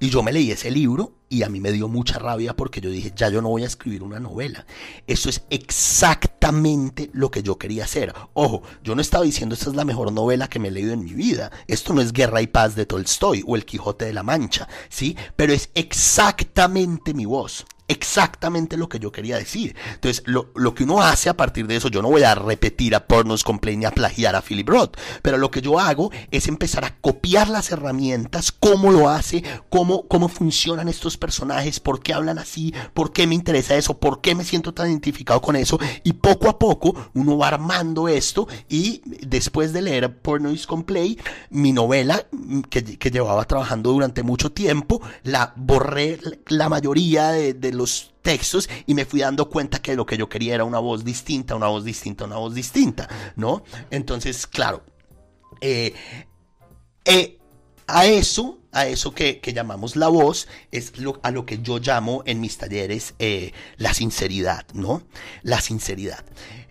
Y yo me leí ese libro y a mí me dio mucha rabia porque yo dije, ya yo no voy a escribir una novela. Eso es exactamente lo que yo quería hacer. Ojo, yo no estaba diciendo esta es la mejor novela que me he leído en mi vida. Esto no es Guerra y Paz de Tolstoy o El Quijote de la Mancha, ¿sí? Pero es exactamente mi voz exactamente lo que yo quería decir. Entonces, lo, que uno hace a partir de eso, yo no voy a repetir a Pornos Complain ni a plagiar a Philip Roth, pero lo que yo hago es empezar a copiar las herramientas, cómo lo hace, cómo, cómo funcionan estos personajes, por qué hablan así, por qué me interesa eso, por qué me siento tan identificado con eso, y poco a poco uno va armando esto y después de leer Pornos Complain, mi novela que, que, llevaba trabajando durante mucho tiempo, la borré la mayoría de los textos y me fui dando cuenta que lo que yo quería era una voz distinta, una voz distinta, una voz distinta, ¿no? Entonces, claro, eh, eh, a eso, a eso que, llamamos la voz, es lo, a lo que yo llamo en mis talleres eh, la sinceridad, ¿no? La sinceridad.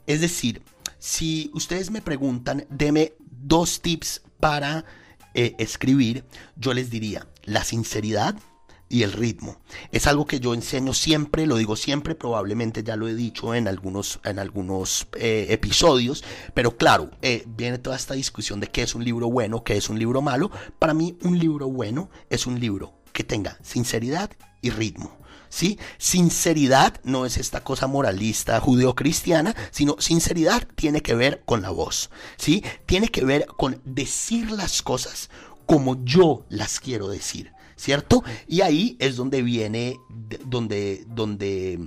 Es decir, si ustedes me preguntan, deme dos tips para escribir, yo les diría la sinceridad, y el ritmo. Es algo que yo enseño siempre, lo digo siempre, probablemente ya lo he dicho en algunos, en algunos eh, episodios, pero claro, eh, viene toda esta discusión de qué es un libro bueno, qué es un libro malo. Para mí un libro bueno es un libro que tenga sinceridad y ritmo. ¿Sí? Sinceridad no es esta cosa moralista judeocristiana, sino sinceridad tiene que ver con la voz, ¿sí? Tiene que ver con decir las cosas como yo las quiero decir. ¿Cierto? Y ahí es donde viene, donde, donde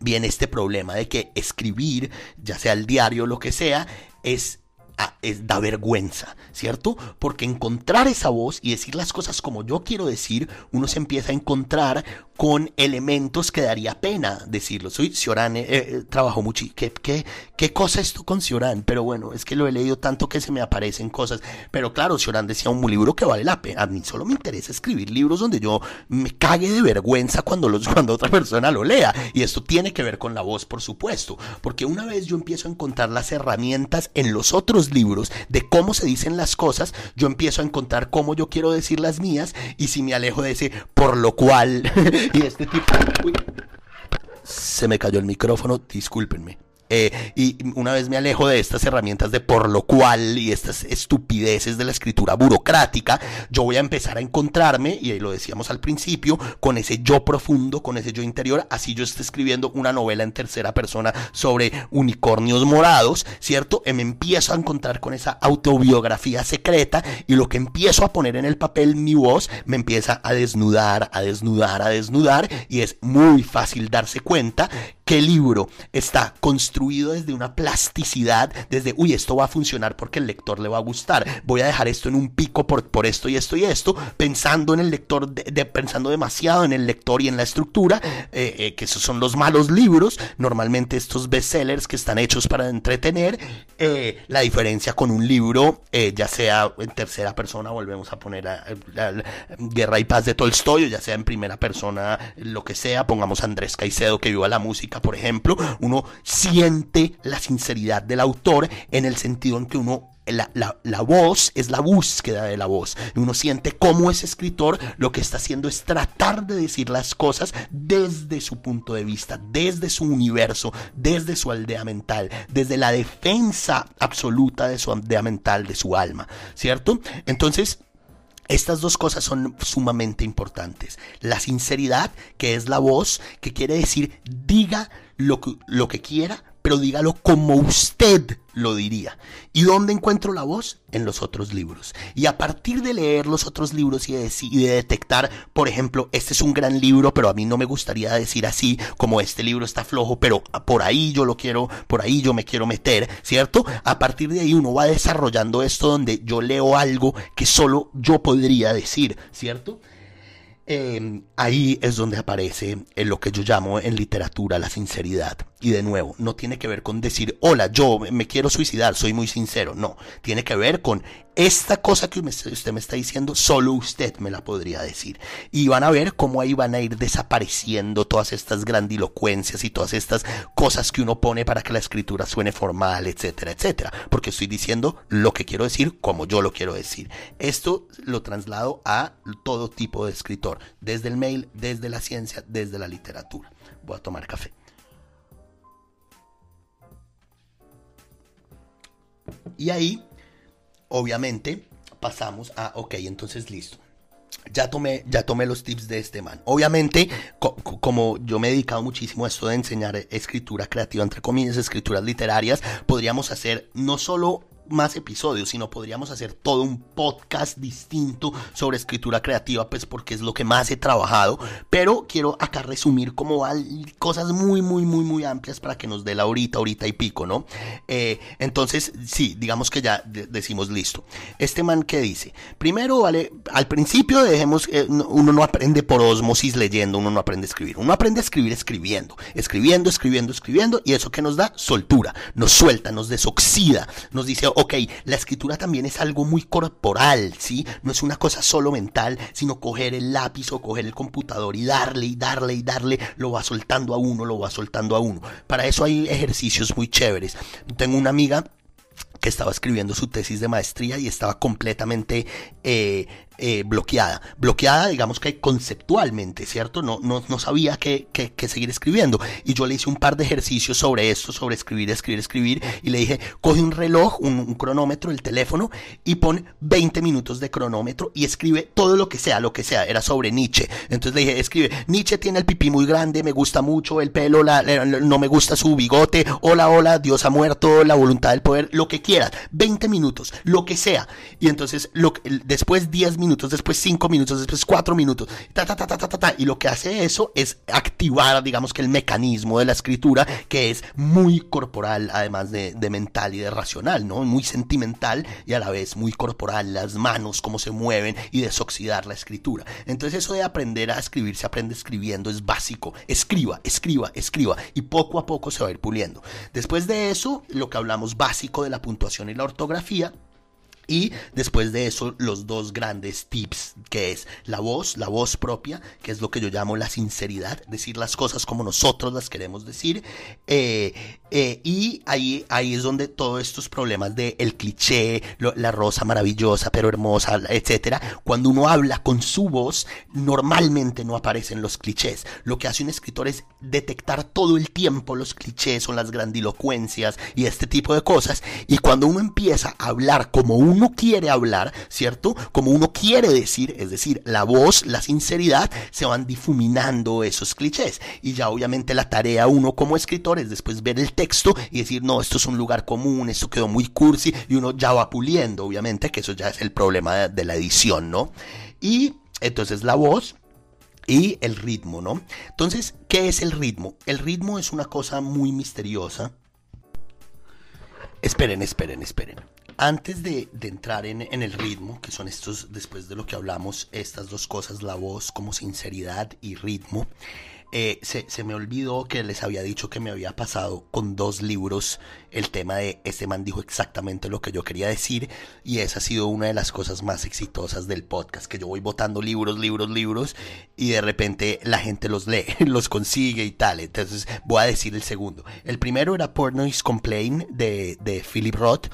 viene este problema de que escribir, ya sea el diario o lo que sea, es ah, es, da vergüenza, ¿cierto? Porque encontrar esa voz y decir las cosas como yo quiero decir, uno se empieza a encontrar con elementos que daría pena decirlo. Soy Ciorán, eh, eh, trabajo mucho. ¿Qué, qué, ¿Qué cosa esto con Ciorán? Pero bueno, es que lo he leído tanto que se me aparecen cosas. Pero claro, Ciorán decía un libro que vale la pena. A mí solo me interesa escribir libros donde yo me cague de vergüenza cuando, los, cuando otra persona lo lea. Y esto tiene que ver con la voz, por supuesto. Porque una vez yo empiezo a encontrar las herramientas en los otros libros de cómo se dicen las cosas, yo empiezo a encontrar cómo yo quiero decir las mías. Y si me alejo de ese, por lo cual y este tipo... se me cayó el micrófono, discúlpenme. Eh, y una vez me alejo de estas herramientas de por lo cual y estas estupideces de la escritura burocrática, yo voy a empezar a encontrarme, y ahí lo decíamos al principio, con ese yo profundo, con ese yo interior, así yo esté escribiendo una novela en tercera persona sobre unicornios morados, ¿cierto? Y me empiezo a encontrar con esa autobiografía secreta y lo que empiezo a poner en el papel, mi voz, me empieza a desnudar, a desnudar, a desnudar, y es muy fácil darse cuenta el libro está construido desde una plasticidad, desde, uy, esto va a funcionar porque el lector le va a gustar, voy a dejar esto en un pico por, esto y esto y esto, pensando en el lector, pensando demasiado en el lector y en la estructura, eh, eh, que esos son los malos libros, normalmente estos bestsellers que están hechos para entretener, eh, la diferencia con un libro, ya sea en tercera persona, volvemos a poner a, Guerra y Paz de Tolstoy, o ya sea en primera persona, lo que sea, pongamos Andrés Caicedo que viva la música, por ejemplo, uno siente la sinceridad del autor en el sentido en que uno la, la, voz es la búsqueda de la voz. Uno siente cómo ese escritor lo que está haciendo es tratar de decir las cosas desde su punto de vista, desde su universo, desde su aldea mental, desde la defensa absoluta de su aldea mental, de su alma, ¿cierto? Entonces, estas dos cosas son sumamente importantes. La sinceridad, que es la voz, que quiere decir diga lo que, quiera, pero dígalo como usted lo diría. ¿Y dónde encuentro la voz? En los otros libros. Y a partir de leer los otros libros y de, y de, detectar, por ejemplo, este es un gran libro, pero a mí no me gustaría decir así, como este libro está flojo, pero por ahí yo lo quiero, por ahí yo me quiero meter, ¿cierto? A partir de ahí uno va desarrollando esto donde yo leo algo que solo yo podría decir, ¿cierto? Em, ahí es donde aparece en lo que yo llamo en literatura la sinceridad. Y de nuevo, no tiene que ver con decir, hola, yo me quiero suicidar, soy muy sincero. No, tiene que ver con esta cosa que usted me está diciendo, solo usted me la podría decir. Y van a ver cómo ahí van a ir desapareciendo todas estas grandilocuencias y todas estas cosas que uno pone para que la escritura suene formal, etcétera, etcétera. Porque estoy diciendo lo que quiero decir como yo lo quiero decir. Esto lo traslado a todo tipo de escritor, desde el mail, desde la ciencia, desde la literatura. Voy a tomar café. Y ahí, obviamente, pasamos a, ok, entonces listo. Ya tomé, ya tomé los tips de este man. Obviamente, como yo me he dedicado muchísimo a esto de enseñar escritura creativa, entre comillas, escrituras literarias, podríamos hacer no solo más episodios, sino podríamos hacer todo un podcast distinto sobre escritura creativa, pues porque es lo que más he trabajado. Pero quiero acá resumir como cosas muy, muy, muy, muy amplias para que nos dé la horita, horita y pico, ¿no? Eh, entonces, sí, digamos que ya decimos listo. Este man que dice, primero, vale, al principio dejemos, eh, uno no aprende por osmosis leyendo, uno no aprende a escribir, uno aprende a escribir escribiendo, escribiendo, escribiendo, escribiendo, y eso que nos da soltura, nos suelta, nos desoxida, nos dice, ok, la escritura también es algo muy corporal, ¿sí? No es una cosa solo mental, sino coger el lápiz o coger el computador y darle y darle y darle, lo va soltando a uno, lo va soltando a uno. Para eso hay ejercicios muy chéveres. Tengo una amiga que estaba escribiendo su tesis de maestría y estaba completamente eh, eh, bloqueada. Bloqueada, digamos que conceptualmente, ¿cierto? No, no, no sabía qué, seguir escribiendo. Y yo le hice un par de ejercicios sobre esto, sobre escribir, escribir, escribir. Y le dije, coge un reloj, un, cronómetro, el teléfono, y pon 20 minutos de cronómetro y escribe todo lo que sea, lo que sea. Era sobre Nietzsche. Entonces le dije, escribe, Nietzsche tiene el pipí muy grande, me gusta mucho el pelo, la, no me gusta su bigote, hola, hola, Dios ha muerto, la voluntad del poder, lo que quiera quieras, 20 minutos, lo que sea. Y entonces después 10 minutos, después 5 minutos, después 4 minutos, ta, ta, ta, ta, ta, ta, y lo que hace eso es activar, digamos que el mecanismo de la escritura, que es muy corporal, además de, de mental y de racional, ¿no? Muy sentimental y a la vez muy corporal, las manos, cómo se mueven y desoxidar la escritura. Entonces eso de aprender a escribir, se aprende escribiendo, es básico. Escriba, escriba, escriba y poco a poco se va a ir puliendo. Después de eso, lo que hablamos básico de la puntuación y la ortografía, y después de eso, los dos grandes tips, que es la voz, la voz propia, que es lo que yo llamo la sinceridad, decir las cosas como nosotros las queremos decir. Eh, eh, y ahí, ahí es donde todos estos problemas de el cliché, la rosa maravillosa pero hermosa, etcétera, cuando uno habla con su voz, normalmente no aparecen los clichés. Lo que hace un escritor es detectar todo el tiempo los clichés o las grandilocuencias y este tipo de cosas. Y cuando uno empieza a hablar como un uno quiere hablar, ¿cierto? Como uno quiere decir, es decir, la voz, la sinceridad, se van difuminando esos clichés. Y ya obviamente la tarea uno como escritor es después ver el texto y decir, no, esto es un lugar común, esto quedó muy cursi, y uno ya va puliendo, obviamente, que eso ya es el problema de, la edición, ¿no? Y entonces la voz, y el ritmo, ¿no? Entonces, ¿qué es el ritmo? El ritmo es una cosa muy misteriosa. Esperen, esperen, esperen antes de, entrar en, el ritmo, que son estos, después de lo que hablamos, estas dos cosas, la voz como sinceridad y ritmo, eh, se, me olvidó que les había dicho que me había pasado con dos libros el tema de este man dijo exactamente lo que yo quería decir y esa ha sido una de las cosas más exitosas del podcast, que yo voy votando libros, libros, libros y de repente la gente los lee, los consigue y tal. Entonces voy a decir el segundo. El primero era Pornoise Complain de, de Philip Roth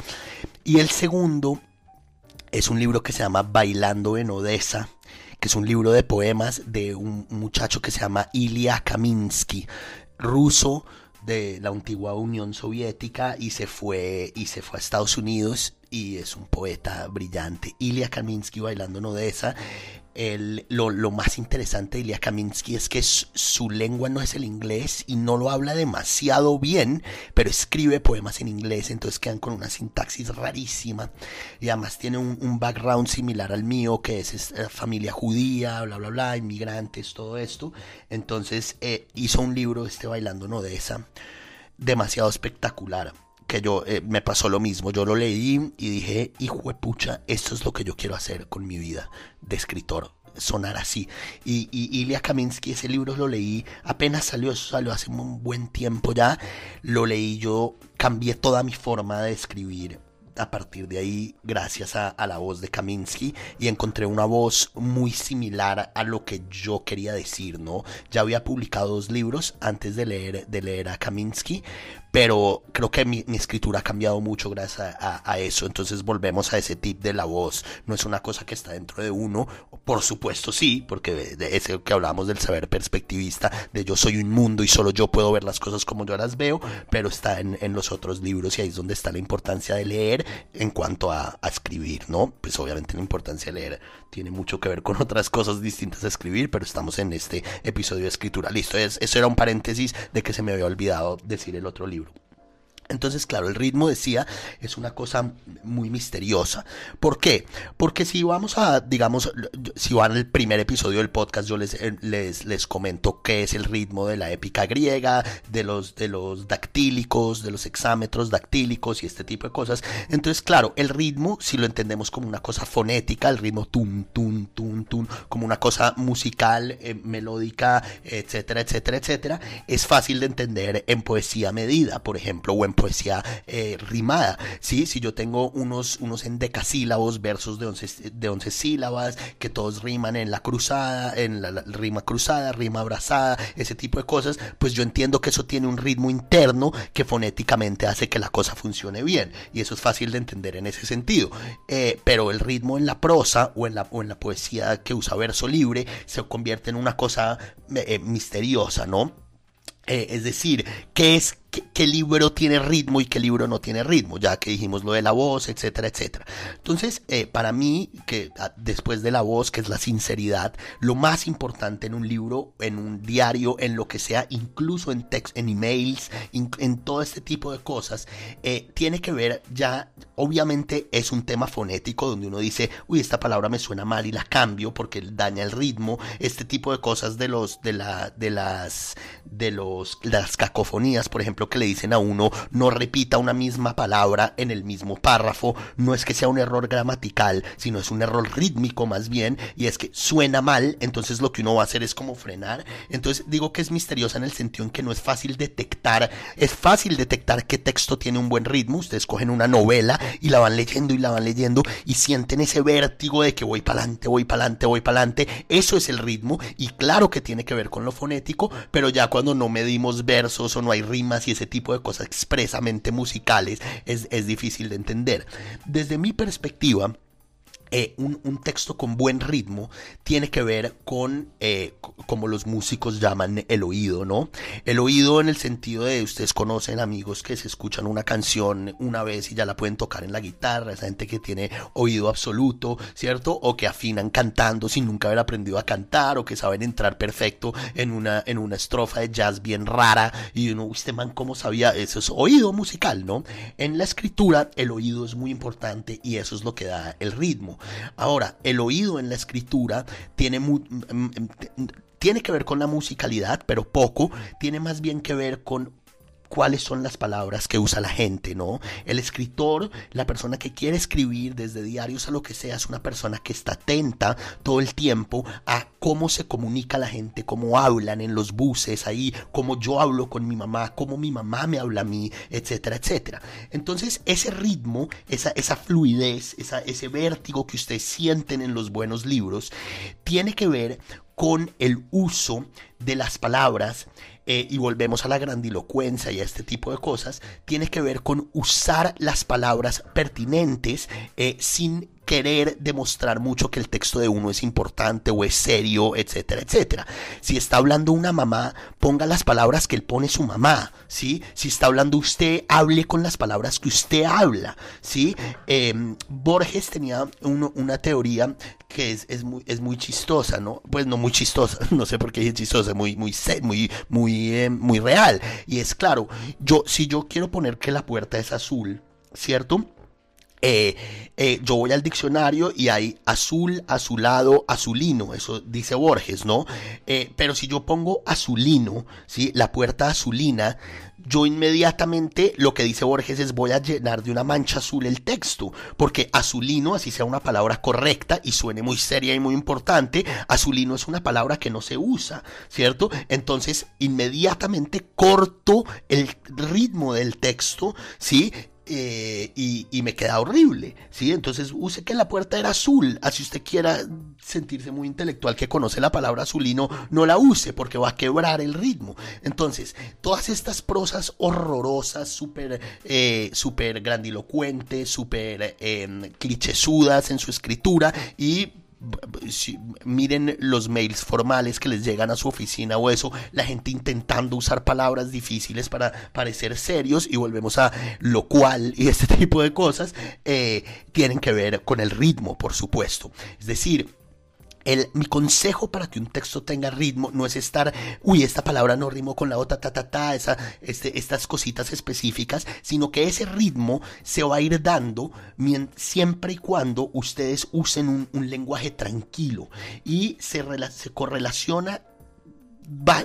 y el segundo es un libro que se llama Bailando en Odessa que es un libro de poemas de un muchacho que se llama Ilya Kaminsky, ruso de la antigua Unión Soviética y se fue y se fue a Estados Unidos y es un poeta brillante. Ilya Kaminsky bailando en Odessa lo, más interesante de Ilya Kaminsky es que su lengua no es el inglés y no lo habla demasiado bien, pero escribe poemas en inglés, entonces quedan con una sintaxis rarísima. Y además tiene un, background similar al mío, que es, eh, familia judía, bla, bla, bla, inmigrantes, todo esto. Entonces eh, hizo un libro, este Bailando en Odessa, demasiado espectacular que yo eh, me pasó lo mismo. Yo lo leí y dije, hijo de pucha, esto es lo que yo quiero hacer con mi vida de escritor. Sonar así. Y, y Ilya Kaminsky, ese libro lo leí, apenas salió, eso salió hace un buen tiempo ya. Lo leí yo, cambié toda mi forma de escribir a partir de ahí gracias a, la voz de Kaminsky y encontré una voz muy similar a lo que yo quería decir, ¿no? Ya había publicado dos libros antes de leer, de leer a Kaminsky, pero creo que mi, escritura ha cambiado mucho gracias a, eso. Entonces volvemos a ese tip de la voz. No es una cosa que está dentro de uno. Por supuesto sí, porque es que hablamos del saber perspectivista, de yo soy un mundo y solo yo puedo ver las cosas como yo las veo, pero está en, los otros libros y ahí es donde está la importancia de leer en cuanto a, a escribir, ¿no? Pues obviamente la importancia de leer tiene mucho que ver con otras cosas distintas a escribir, pero estamos en este episodio de escritura. Listo, eso era un paréntesis de que se me había olvidado decir el otro libro. Entonces, claro, el ritmo, decía, es una cosa muy misteriosa. ¿Por qué? Porque si vamos a, digamos, si van al primer episodio del podcast, yo les, eh, les, les comento qué es el ritmo de la épica griega, de los, de los dactílicos, de los hexámetros dactílicos y este tipo de cosas. Entonces, claro, el ritmo, si lo entendemos como una cosa fonética, el ritmo tum, tum, tum, tum, como una cosa musical, eh, melódica, etcétera, etcétera, etcétera, es fácil de entender en poesía medida, por ejemplo, o en poesía eh, rimada, ¿sí? Si yo tengo unos, unos endecasílabos, versos de 11, de 11 sílabas, que todos riman en la cruzada, en la, rima cruzada, rima abrazada, ese tipo de cosas, pues yo entiendo que eso tiene un ritmo interno que fonéticamente hace que la cosa funcione bien, y eso es fácil de entender en ese sentido. Eh, pero el ritmo en la prosa o en la, en la poesía que usa verso libre se convierte en una cosa eh, misteriosa, ¿no? es decir, ¿qué es, qué, libro tiene ritmo y qué libro no tiene ritmo, ya que dijimos lo de la voz, etcétera, etcétera. Entonces, eh, para mí, que ah, después de la voz, que es la sinceridad, lo más importante en un libro, en un diario, en lo que sea, incluso en text, en emails, en todo este tipo de cosas, eh, tiene que ver ya, obviamente es un tema fonético donde uno dice, uy, esta palabra me suena mal y la cambio porque daña el ritmo, este tipo de cosas de los, de la, de las, de los, las cacofonías, por ejemplo, que le dicen a uno, no repita una misma palabra en el mismo párrafo, no es que sea un error gramatical, sino es un error rítmico más bien, y es que suena mal, entonces lo que uno va a hacer es como frenar, entonces digo que es misteriosa en el sentido en que no es fácil detectar, es fácil detectar qué texto tiene un buen ritmo, ustedes cogen una novela y la van leyendo y la van leyendo y sienten ese vértigo de que voy para adelante, voy para adelante, voy para adelante, eso es el ritmo y claro que tiene que ver con lo fonético, pero ya cuando no medimos versos o no hay rimas y ese tipo de cosas expresamente musicales es, es difícil de entender. Desde mi perspectiva, eh, un, texto con buen ritmo tiene que ver con, eh, como los músicos llaman, el oído, ¿no? El oído en el sentido de, ustedes conocen amigos que se escuchan una canción una vez y ya la pueden tocar en la guitarra, esa gente que tiene oído absoluto, ¿cierto? O que afinan cantando sin nunca haber aprendido a cantar, o que saben entrar perfecto en una, en una estrofa de jazz bien rara, y uno, este man, ¿cómo sabía? Eso es oído musical, ¿no? En la escritura, el oído es muy importante y eso es lo que da el ritmo. Ahora, el oído en la escritura tiene, mm, mm, tiene que ver con la musicalidad, pero poco, tiene más bien que ver con cuáles son las palabras que usa la gente, ¿no? El escritor, la persona que quiere escribir desde diarios a lo que sea, es una persona que está atenta todo el tiempo a cómo se comunica la gente, cómo hablan en los buses ahí, cómo yo hablo con mi mamá, cómo mi mamá me habla a mí, etcétera, etcétera. Entonces, ese ritmo, esa, esa fluidez, ese vértigo que ustedes sienten en los buenos libros, tiene que ver con el uso de las palabras eh, y volvemos a la grandilocuencia y a este tipo de cosas, tiene que ver con usar las palabras pertinentes eh, sin querer demostrar mucho que el texto de uno es importante o es serio, etcétera, etcétera. Si está hablando una mamá, ponga las palabras que él pone su mamá, ¿sí? Si está hablando usted, hable con las palabras que usted habla, ¿sí? Em, Borges tenía una teoría que es, es, muy, es muy chistosa, ¿no? Pues no muy chistosa, no sé por qué es chistosa, muy, muy, muy, muy, em, muy real. Y es claro, yo, si yo quiero poner que la puerta es azul, ¿cierto? Eh, eh, yo voy al diccionario y hay azul, azulado, azulino, eso dice Borges, ¿no? Eh, pero si yo pongo azulino, ¿sí? La puerta azulina, yo inmediatamente lo que dice Borges es voy a llenar de una mancha azul el texto, porque azulino, así sea una palabra correcta y suene muy seria y muy importante, azulino es una palabra que no se usa, ¿cierto? Entonces inmediatamente corto el ritmo del texto, ¿sí? Eh, y, me queda horrible, ¿sí? Entonces use que la puerta era azul, así usted quiera sentirse muy intelectual que conoce la palabra azulino, no la use porque va a quebrar el ritmo. Entonces, todas estas prosas horrorosas, súper eh, super grandilocuentes, súper eh, clichésudas en su escritura y miren los mails formales que les llegan a su oficina o eso, la gente intentando usar palabras difíciles para parecer serios y volvemos a lo cual y este tipo de cosas eh, tienen que ver con el ritmo, por supuesto. Es decir, mi consejo para que un texto tenga ritmo no es estar, uy, esta palabra no rimó con la otra, ta, ta, ta, esa, este, estas cositas específicas, sino que ese ritmo se va a ir dando siempre y cuando ustedes usen un, un lenguaje tranquilo. Y se, se correlaciona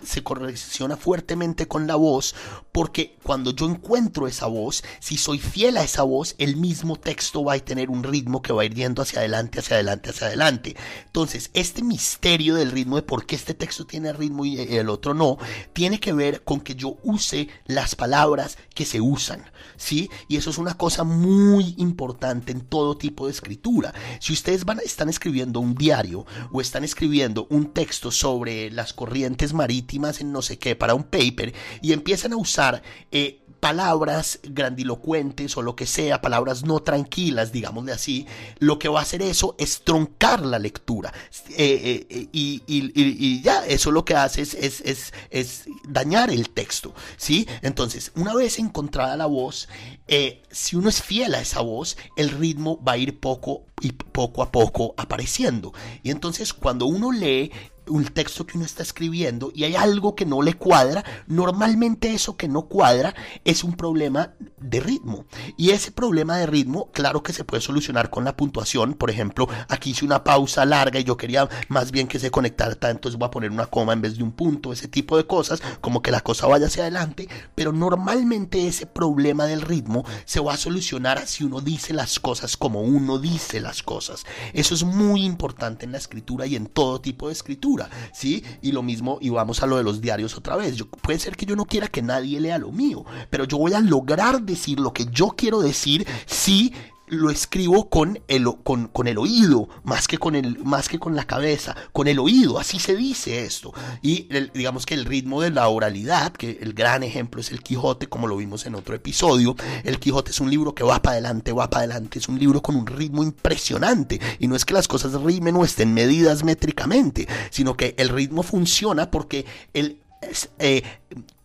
se correlaciona fuertemente con la voz, porque cuando yo encuentro esa voz, si soy fiel a esa voz, el mismo texto va a tener un ritmo que va a ir yendo hacia adelante, hacia adelante, hacia adelante. Entonces, este misterio del ritmo de por qué este texto tiene ritmo y el otro no, tiene que ver con que yo use las palabras que se usan, ¿sí? Y eso es una cosa muy importante en todo tipo de escritura. Si ustedes van, están escribiendo un diario o están escribiendo un texto sobre las corrientes marítimas en no sé qué, para un paper, y empiezan a usar eh, palabras grandilocuentes o lo que sea, palabras no tranquilas, digámosle así, lo que va a hacer eso es troncar la lectura. Eh, eh, y, ya, eso lo que hace es, es, es, dañar el texto, ¿sí? Entonces, una vez encontrada la voz, eh, si uno es fiel a esa voz, el ritmo va a ir poco y poco a poco apareciendo. Y entonces, cuando uno lee un texto que uno está escribiendo y hay algo que no le cuadra, normalmente eso que no cuadra es un problema de ritmo. Y ese problema de ritmo, claro que se puede solucionar con la puntuación. Por ejemplo, aquí hice una pausa larga y yo quería más bien que se conectara, entonces voy a poner una coma en vez de un punto, ese tipo de cosas, como que la cosa vaya hacia adelante. Pero normalmente ese problema del ritmo se va a solucionar si uno dice las cosas como uno dice las cosas. Eso es muy importante en la escritura y en todo tipo de escritura. ¿Sí? Y lo mismo, y vamos a lo de los diarios otra vez. Yo, puede ser que yo no quiera que nadie lea lo mío, pero yo voy a lograr decir lo que yo quiero decir si lo escribo con el, con, con, el oído, más que con, el, más que con la cabeza, con el oído, así se dice esto. Y digamos que el ritmo de la oralidad, que el gran ejemplo es el Quijote, como lo vimos en otro episodio, el Quijote es un libro que va para adelante, va para adelante, es un libro con un ritmo impresionante. Y no es que las cosas rimen o estén medidas métricamente, sino que el ritmo funciona porque el, eh,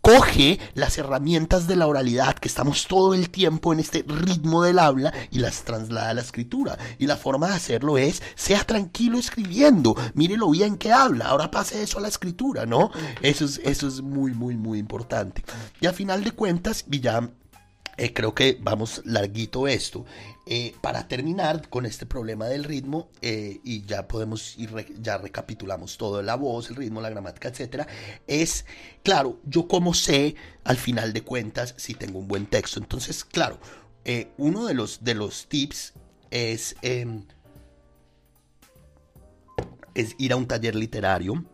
coge las herramientas de la oralidad que estamos todo el tiempo en este ritmo del habla y las traslada a la escritura. Y la forma de hacerlo es, sea tranquilo escribiendo, mire lo bien que habla, ahora pase eso a la escritura, ¿no? Eso es, eso es muy, muy, muy importante. Y a final de cuentas, y ya eh, creo que vamos larguito esto. Eh, para terminar con este problema del ritmo, eh, y ya podemos ir, ya recapitulamos todo, la voz, el ritmo, la gramática, etcétera, es, claro, yo como sé, al final de cuentas, si tengo un buen texto. Entonces, claro, uno de los, de los tips es, em, es ir a un taller literario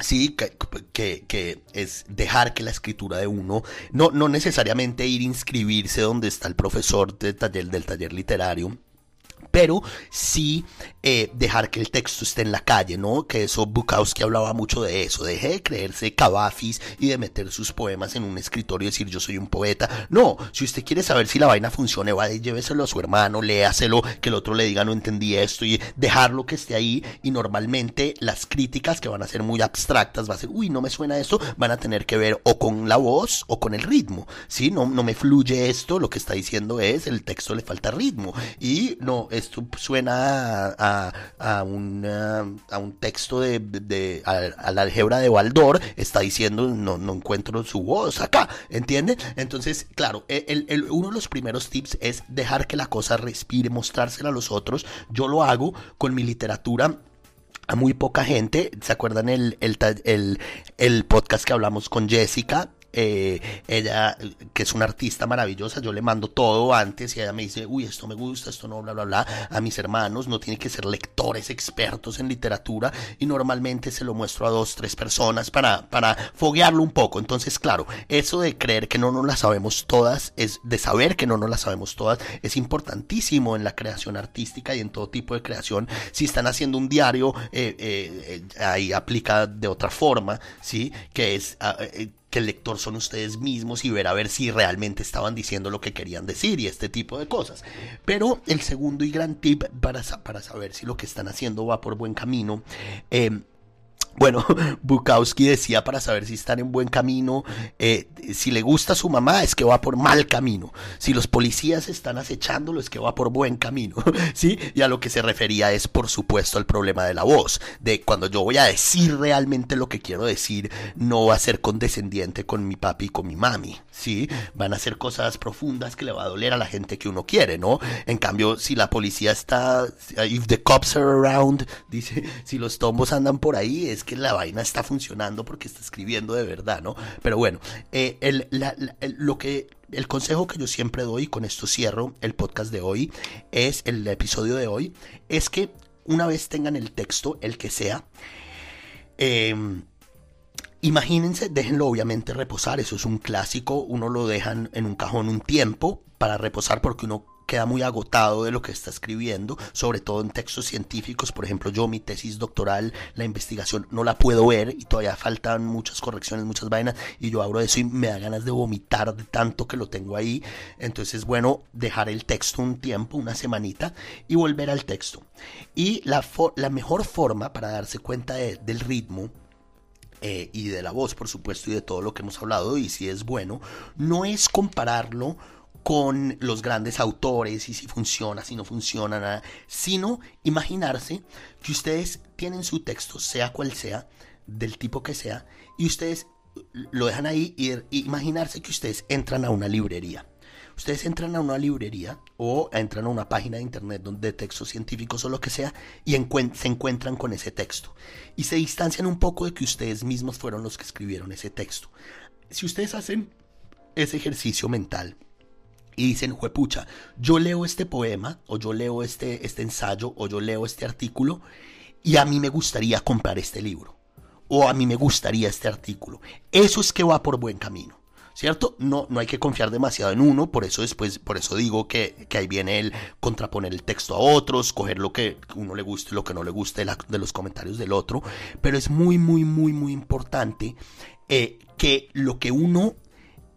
Sí, que, que, es dejar que la escritura de uno, no, no necesariamente ir a inscribirse donde está el profesor del taller, del taller literario, pero sí eh, dejar que el texto esté en la calle, ¿no? Que eso Bukowski hablaba mucho de eso, deje de creerse cabafis y de meter sus poemas en un escritorio y decir yo soy un poeta. No, si usted quiere saber si la vaina funciona, va, lléveselo a su hermano, léaselo, que el otro le diga no entendí esto y dejarlo que esté ahí y normalmente las críticas que van a ser muy abstractas, va a ser, uy, no me suena esto, van a tener que ver o con la voz o con el ritmo, ¿sí? No, no me fluye esto, lo que está diciendo es el texto le falta ritmo y no, esto suena a a, un, a un texto de, de álgebra de Baldor, está diciendo no, no encuentro su voz acá, ¿entienden? Entonces, claro, e, uno de los primeros tips es dejar que la cosa respire, mostrársela a los otros. Yo lo hago con mi literatura a muy poca gente. ¿Se acuerdan el, el, el podcast que hablamos con Jessica? Eh, ella, que es una artista maravillosa, yo le mando todo antes y ella me dice, uy, esto me gusta, esto no, bla, bla, bla. A mis hermanos no tienen que ser lectores expertos en literatura y normalmente se lo muestro a dos, tres personas para, para foguearlo un poco. Entonces, claro, eso de creer que no nos la sabemos todas, es de saber que no nos la sabemos todas, es importantísimo en la creación artística y en todo tipo de creación. Si están haciendo un diario, eh, eh, ahí aplica de otra forma, ¿sí? Que es... Que el lector son ustedes mismos y ver a ver si realmente estaban diciendo lo que querían decir y este tipo de cosas. Pero el segundo y gran tip para, para saber si lo que están haciendo va por buen camino eh, bueno, Bukowski decía para saber si están en buen camino, eh, si le gusta a su mamá es que va por mal camino, si los policías están acechándolo es que va por buen camino, ¿sí? Y a lo que se refería es por supuesto al problema de la voz, de cuando yo voy a decir realmente lo que quiero decir, no va a ser condescendiente con mi papi y con mi mami, ¿sí? Van a ser cosas profundas que le va a doler a la gente que uno quiere, ¿no? En cambio, si la policía está, if the cops are around, dice, si los tombos andan por ahí, es que la vaina está funcionando porque está escribiendo de verdad, ¿no? Pero bueno, eh, el, lo que el consejo que yo siempre doy, con esto cierro el podcast de hoy, es el episodio de hoy, es que una vez tengan el texto, el que sea, em, imagínense, déjenlo obviamente reposar, eso es un clásico, uno lo dejan en un cajón un tiempo para reposar porque uno queda muy agotado de lo que está escribiendo, sobre todo en textos científicos. Por ejemplo, yo mi tesis doctoral, la investigación, no la puedo ver y todavía faltan muchas correcciones, muchas vainas, y yo abro eso y me da ganas de vomitar de tanto que lo tengo ahí. Entonces es bueno dejar el texto un tiempo, una semanita, y volver al texto. Y la, mejor forma para darse cuenta del ritmo eh, y de la voz, por supuesto, y de todo lo que hemos hablado, y si es bueno, no es compararlo con los grandes autores y si funciona, si no funciona, nada, sino imaginarse que ustedes tienen su texto, sea cual sea, del tipo que sea, y ustedes lo dejan ahí y imaginarse que ustedes entran a una librería. Ustedes entran a una librería o entran a una página de internet donde textos científicos o lo que sea y se encuentran con ese texto y se distancian un poco de que ustedes mismos fueron los que escribieron ese texto. Si ustedes hacen ese ejercicio mental y dicen, juepucha, yo leo este poema o yo leo este, este ensayo o yo leo este artículo y a mí me gustaría comprar este libro o a mí me gustaría este artículo. Eso es que va por buen camino. ¿cierto? No, no hay que confiar demasiado en uno, por eso después, por eso digo que, ahí viene el contraponer el texto a otros, coger lo que uno le guste y lo que no le guste de, los comentarios del otro, pero es muy, muy, muy, muy importante eh, que lo que uno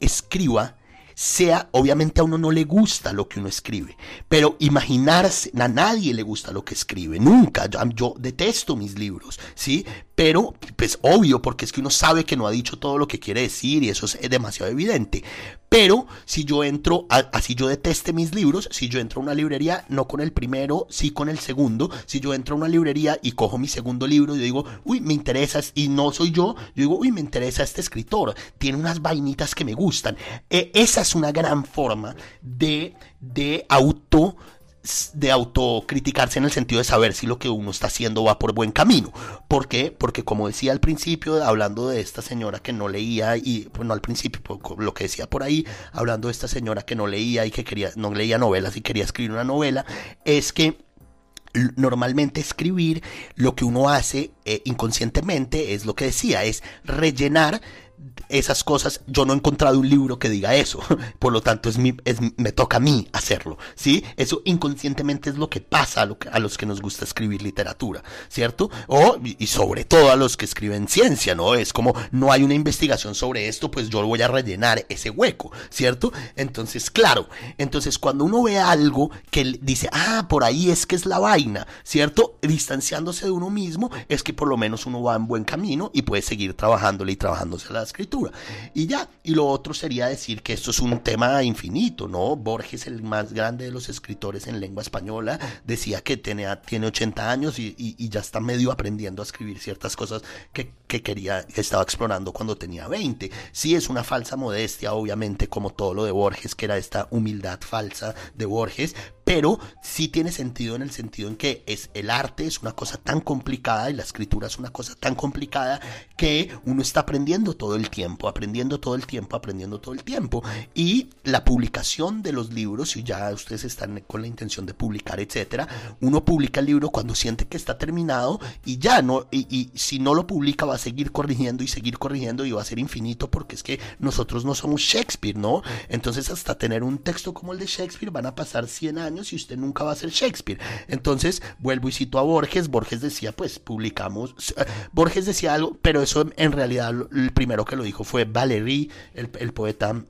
escriba sea, obviamente a uno no le gusta lo que uno escribe, pero imaginarse, a nadie le gusta lo que escribe, nunca, yo, yo, detesto mis libros, ¿sí? Pero, pues obvio, porque es que uno sabe que no ha dicho todo lo que quiere decir y eso es demasiado evidente, pero si yo entro, así yo deteste mis libros, si yo entro a una librería, no con el primero, sí con el segundo, si yo entro a una librería y cojo mi segundo libro, yo digo, uy, me interesa, y no soy yo, yo digo, uy, me interesa este escritor, tiene unas vainitas que me gustan. E, esa es una gran forma de, de auto de autocriticarse en el sentido de saber si lo que uno está haciendo va por buen camino. ¿Por qué? Porque como decía al principio, hablando de esta señora que no leía, y pues no al principio, lo que decía por ahí, hablando de esta señora que no leía y que quería, no leía novelas y quería escribir una novela, es que normalmente escribir lo que uno hace eh, inconscientemente es lo que decía, es rellenar esas cosas, yo no he encontrado un libro que diga eso, por lo tanto es, mi, es me toca a mí hacerlo, ¿sí? Eso inconscientemente es lo que pasa a, lo a los que nos gusta escribir literatura, ¿cierto? O, y sobre todo a los que escriben ciencia, ¿no? Es como, no hay una investigación sobre esto, pues yo voy a rellenar ese hueco, ¿cierto? Entonces, claro, entonces cuando uno ve algo que dice, ah, por ahí es que es la vaina, ¿cierto? Distanciándose de uno mismo, es que por lo menos uno va en buen camino y puede seguir trabajándole y trabajándose las escritura. Y ya, y lo otro sería decir que esto es un tema infinito, ¿no? Borges, el más grande de los escritores en lengua española, decía que tenía, tiene 80 años y, ya está medio aprendiendo a escribir ciertas cosas que, que quería, que estaba explorando cuando tenía 20. Sí es una falsa modestia, obviamente, como todo lo de Borges, que era esta humildad falsa de Borges, pero sí tiene sentido en el sentido en que es el arte es una cosa tan complicada y la escritura es una cosa tan complicada que uno está aprendiendo todo el tiempo, aprendiendo todo el tiempo, aprendiendo todo el tiempo. Y la publicación de los libros, si ya ustedes están con la intención de publicar, etcétera, uno publica el libro cuando siente que está terminado y ya no, y, y si no lo publica va a seguir corrigiendo y seguir corrigiendo y va a ser infinito porque es que nosotros no somos Shakespeare, ¿no? Entonces hasta tener un texto como el de Shakespeare van a pasar 100 años y usted nunca va a ser Shakespeare. Entonces, vuelvo y cito a Borges. Borges decía, pues publicamos. Borges decía algo, pero eso en realidad el primero que lo dijo fue Valéry, el, el poeta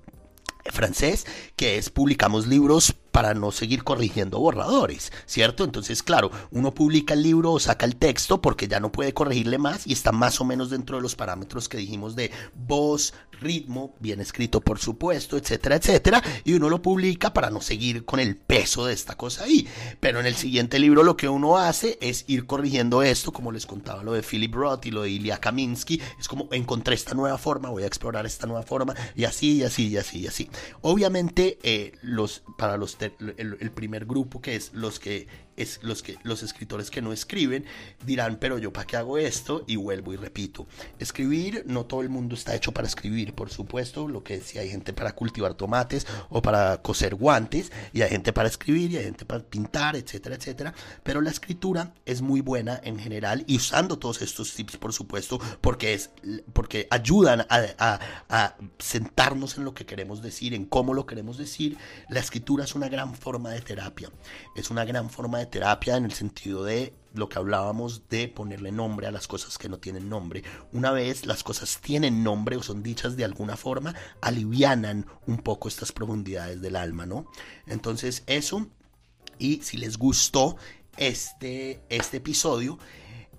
francés, que es publicamos libros para no seguir corrigiendo borradores, ¿cierto? Entonces, claro, uno publica el libro o saca el texto porque ya no puede corregirle más y está más o menos dentro de los parámetros que dijimos de voz, ritmo, bien escrito por supuesto, etcétera, etcétera, y uno lo publica para no seguir con el peso de esta cosa ahí. Pero en el siguiente libro lo que uno hace es ir corrigiendo esto, como les contaba lo de Philip Roth y lo de Ilya Kaminsky, es como encontré esta nueva forma, voy a explorar esta nueva forma, y así, y así, y así, y así. Obviamente, eh, los, para los el, primer grupo, que es los que es, los, que, los escritores que no escriben dirán, pero yo para qué hago esto y vuelvo y repito. Escribir, no todo el mundo está hecho para escribir, por supuesto, lo que si hay gente para cultivar tomates o para coser guantes y hay gente para escribir y hay gente para pintar, etcétera, etcétera, pero la escritura es muy buena en general y usando todos estos tips, por supuesto, porque, es, porque ayudan a, a sentarnos en lo que queremos decir, en cómo lo queremos decir. La escritura es una gran forma de terapia, es una gran forma terapia en el sentido de lo que hablábamos de ponerle nombre a las cosas que no tienen nombre. Una vez las cosas tienen nombre o son dichas de alguna forma, alivianan un poco estas profundidades del alma, ¿no? Entonces eso, y si les gustó este, este episodio,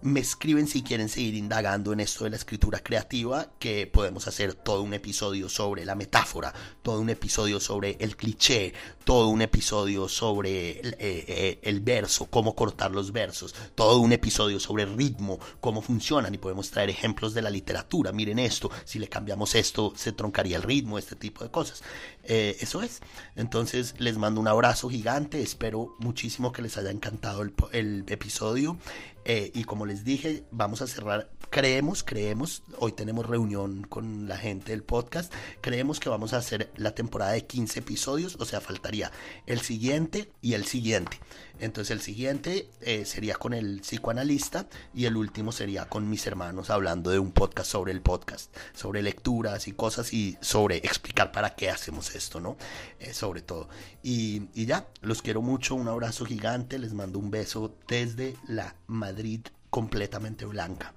me escriben si quieren seguir indagando en esto de la escritura creativa, que podemos hacer todo un episodio sobre la metáfora, todo un episodio sobre el cliché, todo un episodio sobre el, eh, eh, el verso, cómo cortar los versos, todo un episodio sobre el ritmo, cómo funcionan y podemos traer ejemplos de la literatura. Miren esto, si le cambiamos esto se troncaría el ritmo, este tipo de cosas. Eh, eso es. Entonces les mando un abrazo gigante, espero muchísimo que les haya encantado el, episodio. Eh, y como les dije, vamos a cerrar, creemos, creemos, hoy tenemos reunión con la gente del podcast, creemos que vamos a hacer la temporada de 15 episodios, o sea, faltaría el siguiente y el siguiente. Entonces el siguiente eh, sería con el psicoanalista y el último sería con mis hermanos hablando de un podcast sobre el podcast, sobre lecturas y cosas y sobre explicar para qué hacemos esto, ¿no? Eh, sobre todo. Y, y ya, los quiero mucho, un abrazo gigante, les mando un beso desde la Madrid completamente blanca.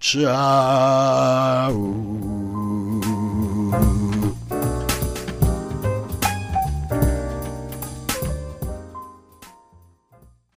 Chao.